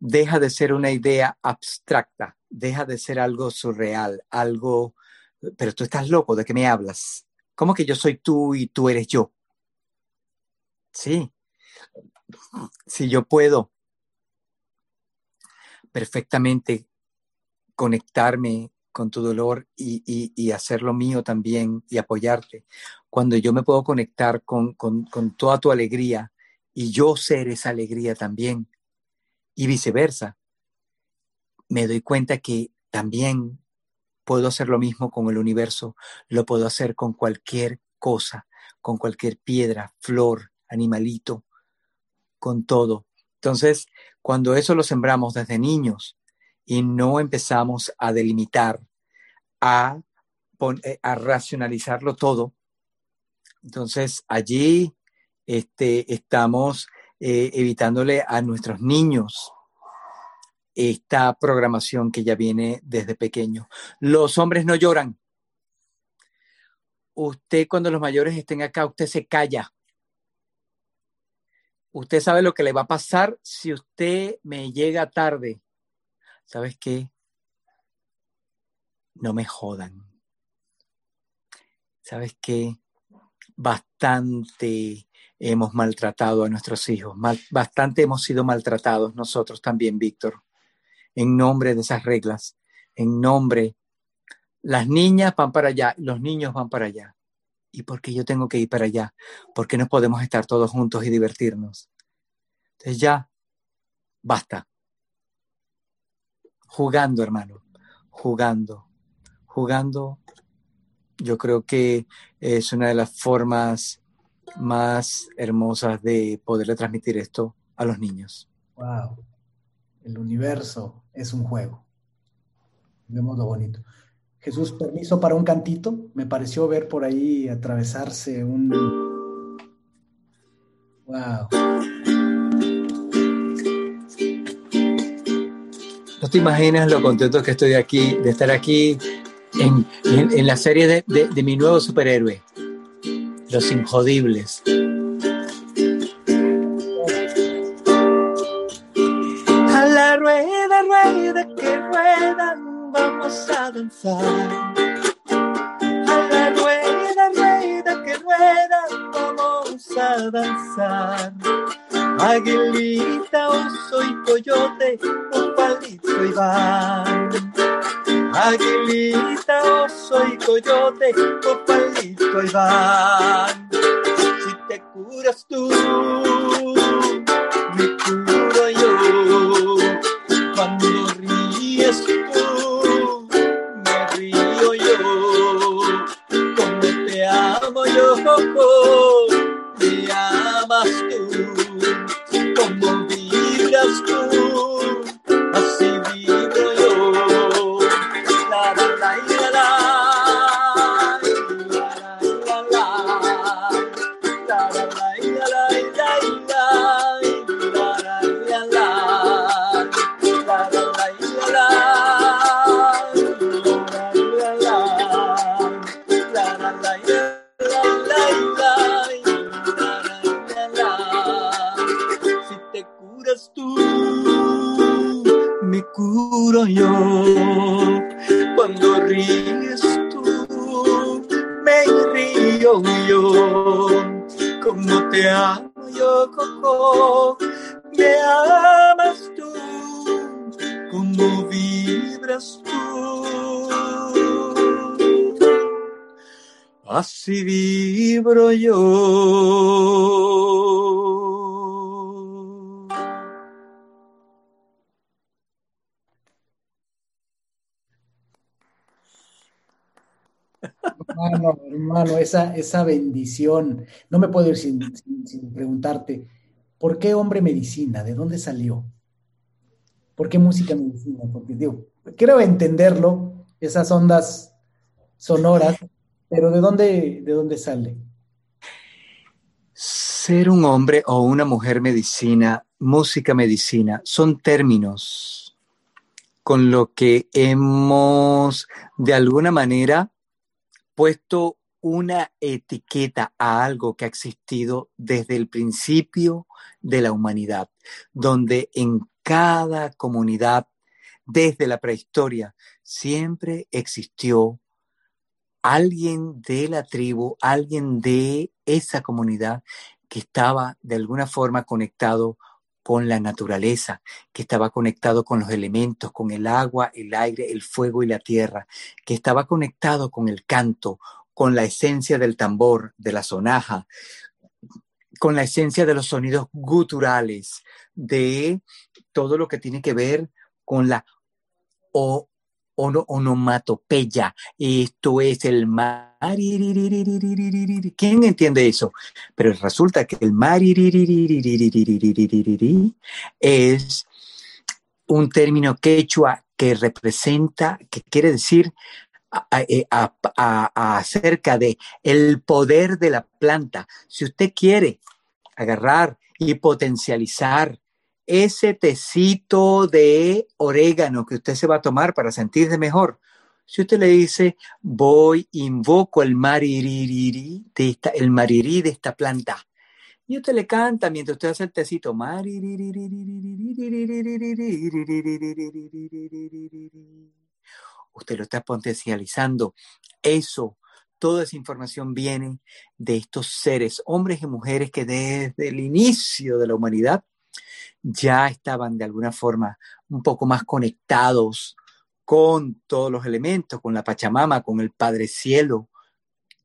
Speaker 1: deja de ser una idea abstracta, deja de ser algo surreal, algo, pero tú estás loco, ¿de qué me hablas? ¿Cómo que yo soy tú y tú eres yo? Sí, si yo puedo perfectamente conectarme con tu dolor y, y, hacer lo mío también y apoyarte. Cuando yo me puedo conectar con, con, con toda tu alegría y yo ser esa alegría también, y viceversa. Me doy cuenta que también puedo hacer lo mismo con el universo, lo puedo hacer con cualquier cosa, con cualquier piedra, flor, animalito, con todo. Entonces, cuando eso lo sembramos desde niños y no empezamos a delimitar, a, eh, a racionalizarlo todo, entonces allí este, estamos eh, evitándole a nuestros niños esta programación que ya viene desde pequeño. Los hombres no lloran. Usted cuando los mayores estén acá, usted se calla. Usted sabe lo que le va a pasar si usted me llega tarde. ¿Sabes qué? No me jodan. ¿Sabes qué? bastante hemos maltratado a nuestros hijos, mal, bastante hemos sido maltratados nosotros también, Víctor, en nombre de esas reglas, en nombre, las niñas van para allá, los niños van para allá. ¿Y por qué yo tengo que ir para allá? ¿Por qué no podemos estar todos juntos y divertirnos? Entonces ya, basta. Jugando, hermano, jugando, jugando yo creo que es una de las formas más hermosas de poderle transmitir esto a los niños.
Speaker 2: Wow. El universo es un juego. Vemos lo bonito. Jesús, permiso para un cantito. Me pareció ver por ahí atravesarse un. Wow.
Speaker 1: No te imaginas lo contento que estoy aquí, de estar aquí, en, la serie de, de, mi nuevo superhéroe, Los Injodibles. A la rueda, rueda que rueda, vamos a danzar. A la rueda, rueda que rueda, vamos a danzar. Aguilita, oso y coyote, un palito y van. Aguilita, oso y coyote, copalito y van. Si te curas tú,
Speaker 2: esa, esa bendición. No me puedo ir sin, preguntarte, ¿por qué hombre medicina? ¿De dónde salió? ¿Por qué música medicina? Porque digo, quiero entenderlo, esas ondas sonoras, pero ¿de dónde, de dónde sale?
Speaker 1: Ser un hombre o una mujer medicina, música medicina, son términos con lo que hemos de alguna manera puesto una etiqueta a algo que ha existido desde el principio de la humanidad, donde en cada comunidad, desde la prehistoria, siempre existió alguien de la tribu, alguien de esa comunidad que estaba de alguna forma conectado con la naturaleza, que estaba conectado con los elementos, con el agua, el aire, el fuego y la tierra, que estaba conectado con el canto, con la esencia del tambor, de la sonaja, con la esencia de los sonidos guturales, de todo lo que tiene que ver con la onomatopeya. Esto es el mar. ¿Quién entiende eso? Pero resulta que el mar es un término quechua que representa, que quiere decir eh, acerca de el poder de la planta. Si usted quiere agarrar y potencializar ese tecito de orégano que usted se va a tomar para sentirse mejor, si usted le dice, voy, invoco el maririri de esta, el de esta planta, y usted le canta mientras usted hace el tecito, usted lo está potencializando. Eso, toda esa información viene de estos seres, hombres y mujeres que desde el inicio de la humanidad ya estaban de alguna forma un poco más conectados con todos los elementos, con la Pachamama, con el Padre Cielo,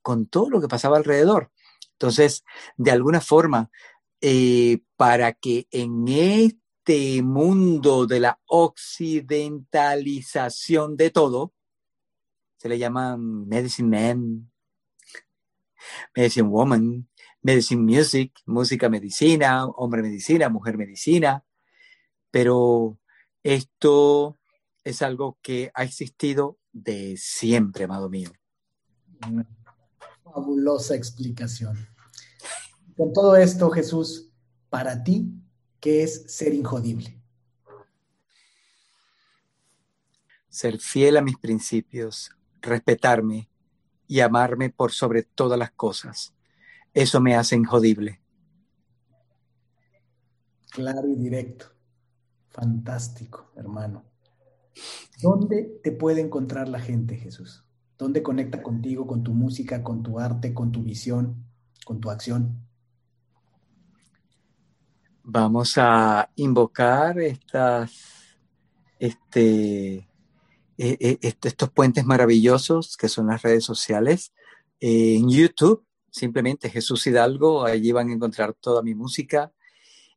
Speaker 1: con todo lo que pasaba alrededor. Entonces, de alguna forma, eh, para que en este mundo de la occidentalización de todo, se le llama Medicine Man, Medicine Woman, Medicine Music, música medicina, hombre medicina, mujer medicina, pero esto es algo que ha existido de siempre, amado mío.
Speaker 2: Fabulosa explicación. Con todo esto, Jesús, para ti, ¿qué es ser injodible?
Speaker 1: Ser fiel a mis principios, respetarme y amarme por sobre todas las cosas. Eso me hace injodible.
Speaker 2: Claro y directo. Fantástico, hermano. ¿Dónde te puede encontrar la gente, Jesús? ¿Dónde conecta contigo, con tu música, con tu arte, con tu visión, con tu acción?
Speaker 1: Vamos a invocar estas, este, e, e, estos puentes maravillosos que son las redes sociales. en YouTube, simplemente Jesús Hidalgo, allí van a encontrar toda mi música.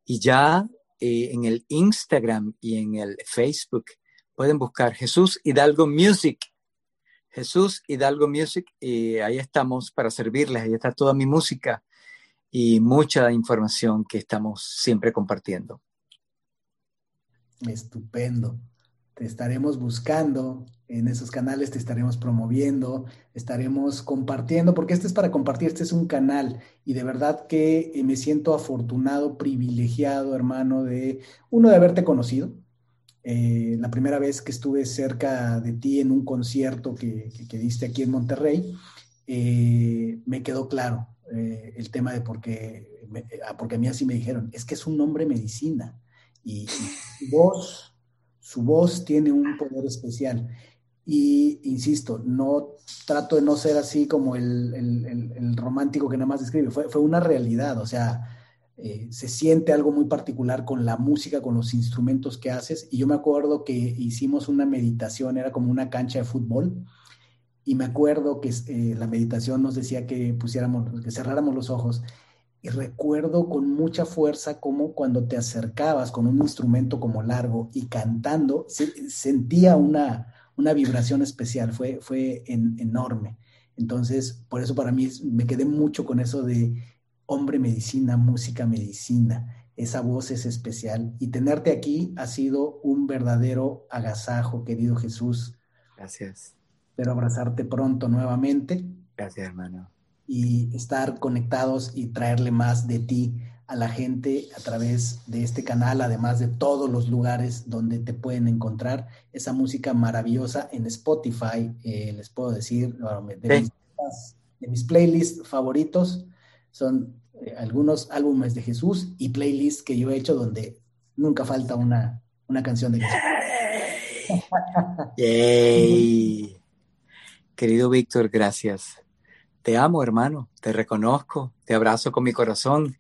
Speaker 1: Y ya eh, en el Instagram y en el Facebook pueden buscar Jesús Hidalgo Music. Jesús Hidalgo Music, y ahí estamos para servirles, ahí está toda mi música y mucha información que estamos siempre compartiendo.
Speaker 2: Estupendo. Te estaremos buscando en esos canales, te estaremos promoviendo, estaremos compartiendo, porque este es para compartir, este es un canal y de verdad que eh, me siento afortunado, privilegiado, hermano, de uno de haberte conocido. Eh, la primera vez que estuve cerca de ti en un concierto que, que, diste aquí en Monterrey, eh, me quedó claro eh, el tema de por qué, ah, porque a mí así me dijeron, es que es un nombre medicina y, su, voz, su voz tiene un poder especial. Y insisto, no trato de no ser así como el, el, romántico que nada más describe, fue, fue una realidad, o sea, eh, se siente algo muy particular con la música, con los instrumentos que haces. Y yo me acuerdo que hicimos una meditación, era como una cancha de fútbol, y me acuerdo que eh, la meditación nos decía que pusiéramos, que cerráramos los ojos. Y recuerdo con mucha fuerza cómo cuando te acercabas con un instrumento como largo y cantando, sentía una, una vibración especial, fue, fue enorme. Entonces, por eso para mí me quedé mucho con eso de hombre medicina, música medicina. Esa voz es especial. Y tenerte aquí ha sido un verdadero agasajo, querido Jesús.
Speaker 1: Gracias.
Speaker 2: Espero abrazarte pronto nuevamente.
Speaker 1: Gracias, hermano.
Speaker 2: Y estar conectados y traerle más de ti a la gente a través de este canal, además de todos los lugares donde te pueden encontrar esa música maravillosa en Spotify. Eh, les puedo decir, de, mis, de mis playlists favoritos son eh, algunos álbumes de Jesús y playlists que yo he hecho donde nunca falta una, una canción de Jesús.
Speaker 1: Yay. Querido Víctor, gracias. Te amo, hermano, te reconozco, te abrazo con mi corazón,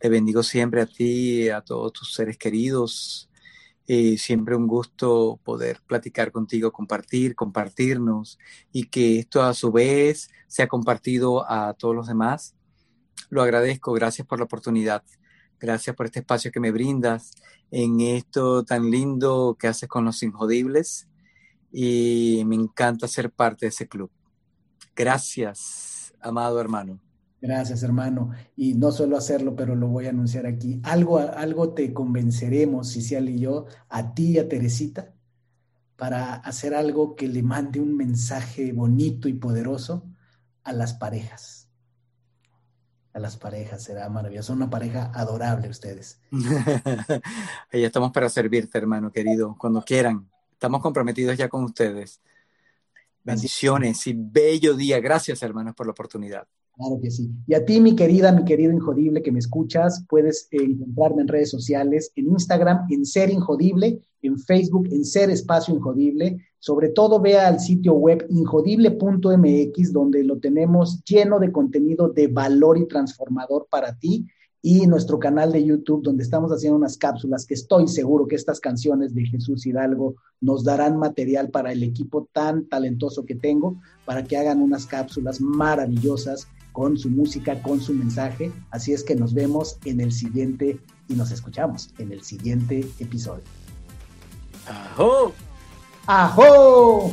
Speaker 1: te bendigo siempre a ti, a todos tus seres queridos. siempre un gusto poder platicar contigo, compartir, compartirnos y que esto a su vez sea compartido a todos los demás. Lo agradezco, gracias por la oportunidad, gracias por este espacio que me brindas en esto tan lindo que haces con los injodibles y me encanta ser parte de ese club. Gracias, amado hermano.
Speaker 2: Gracias, hermano. Y no suelo hacerlo, pero lo voy a anunciar aquí. Algo, algo te convenceremos, Cicial y yo, a ti y a Teresita, para hacer algo que le mande un mensaje bonito y poderoso a las parejas. A las parejas, será maravilloso. Son una pareja adorable ustedes.
Speaker 1: Ahí estamos para servirte, hermano querido, cuando quieran. Estamos comprometidos ya con ustedes. Bendiciones y bello día. Gracias, hermanos, por la oportunidad.
Speaker 2: Claro que sí. Y a ti, mi querida, mi querido Injodible que me escuchas, puedes encontrarme en redes sociales, en Instagram, en Ser Injodible, en Facebook, en Ser Espacio Injodible. Sobre todo, vea al sitio web injodible.mx, donde lo tenemos lleno de contenido de valor y transformador para ti y nuestro canal de YouTube donde estamos haciendo unas cápsulas que estoy seguro que estas canciones de Jesús Hidalgo nos darán material para el equipo tan talentoso que tengo para que hagan unas cápsulas maravillosas con su música, con su mensaje. Así es que nos vemos en el siguiente y nos escuchamos en el siguiente episodio.
Speaker 1: ¡Ajo!
Speaker 2: ¡Ajo!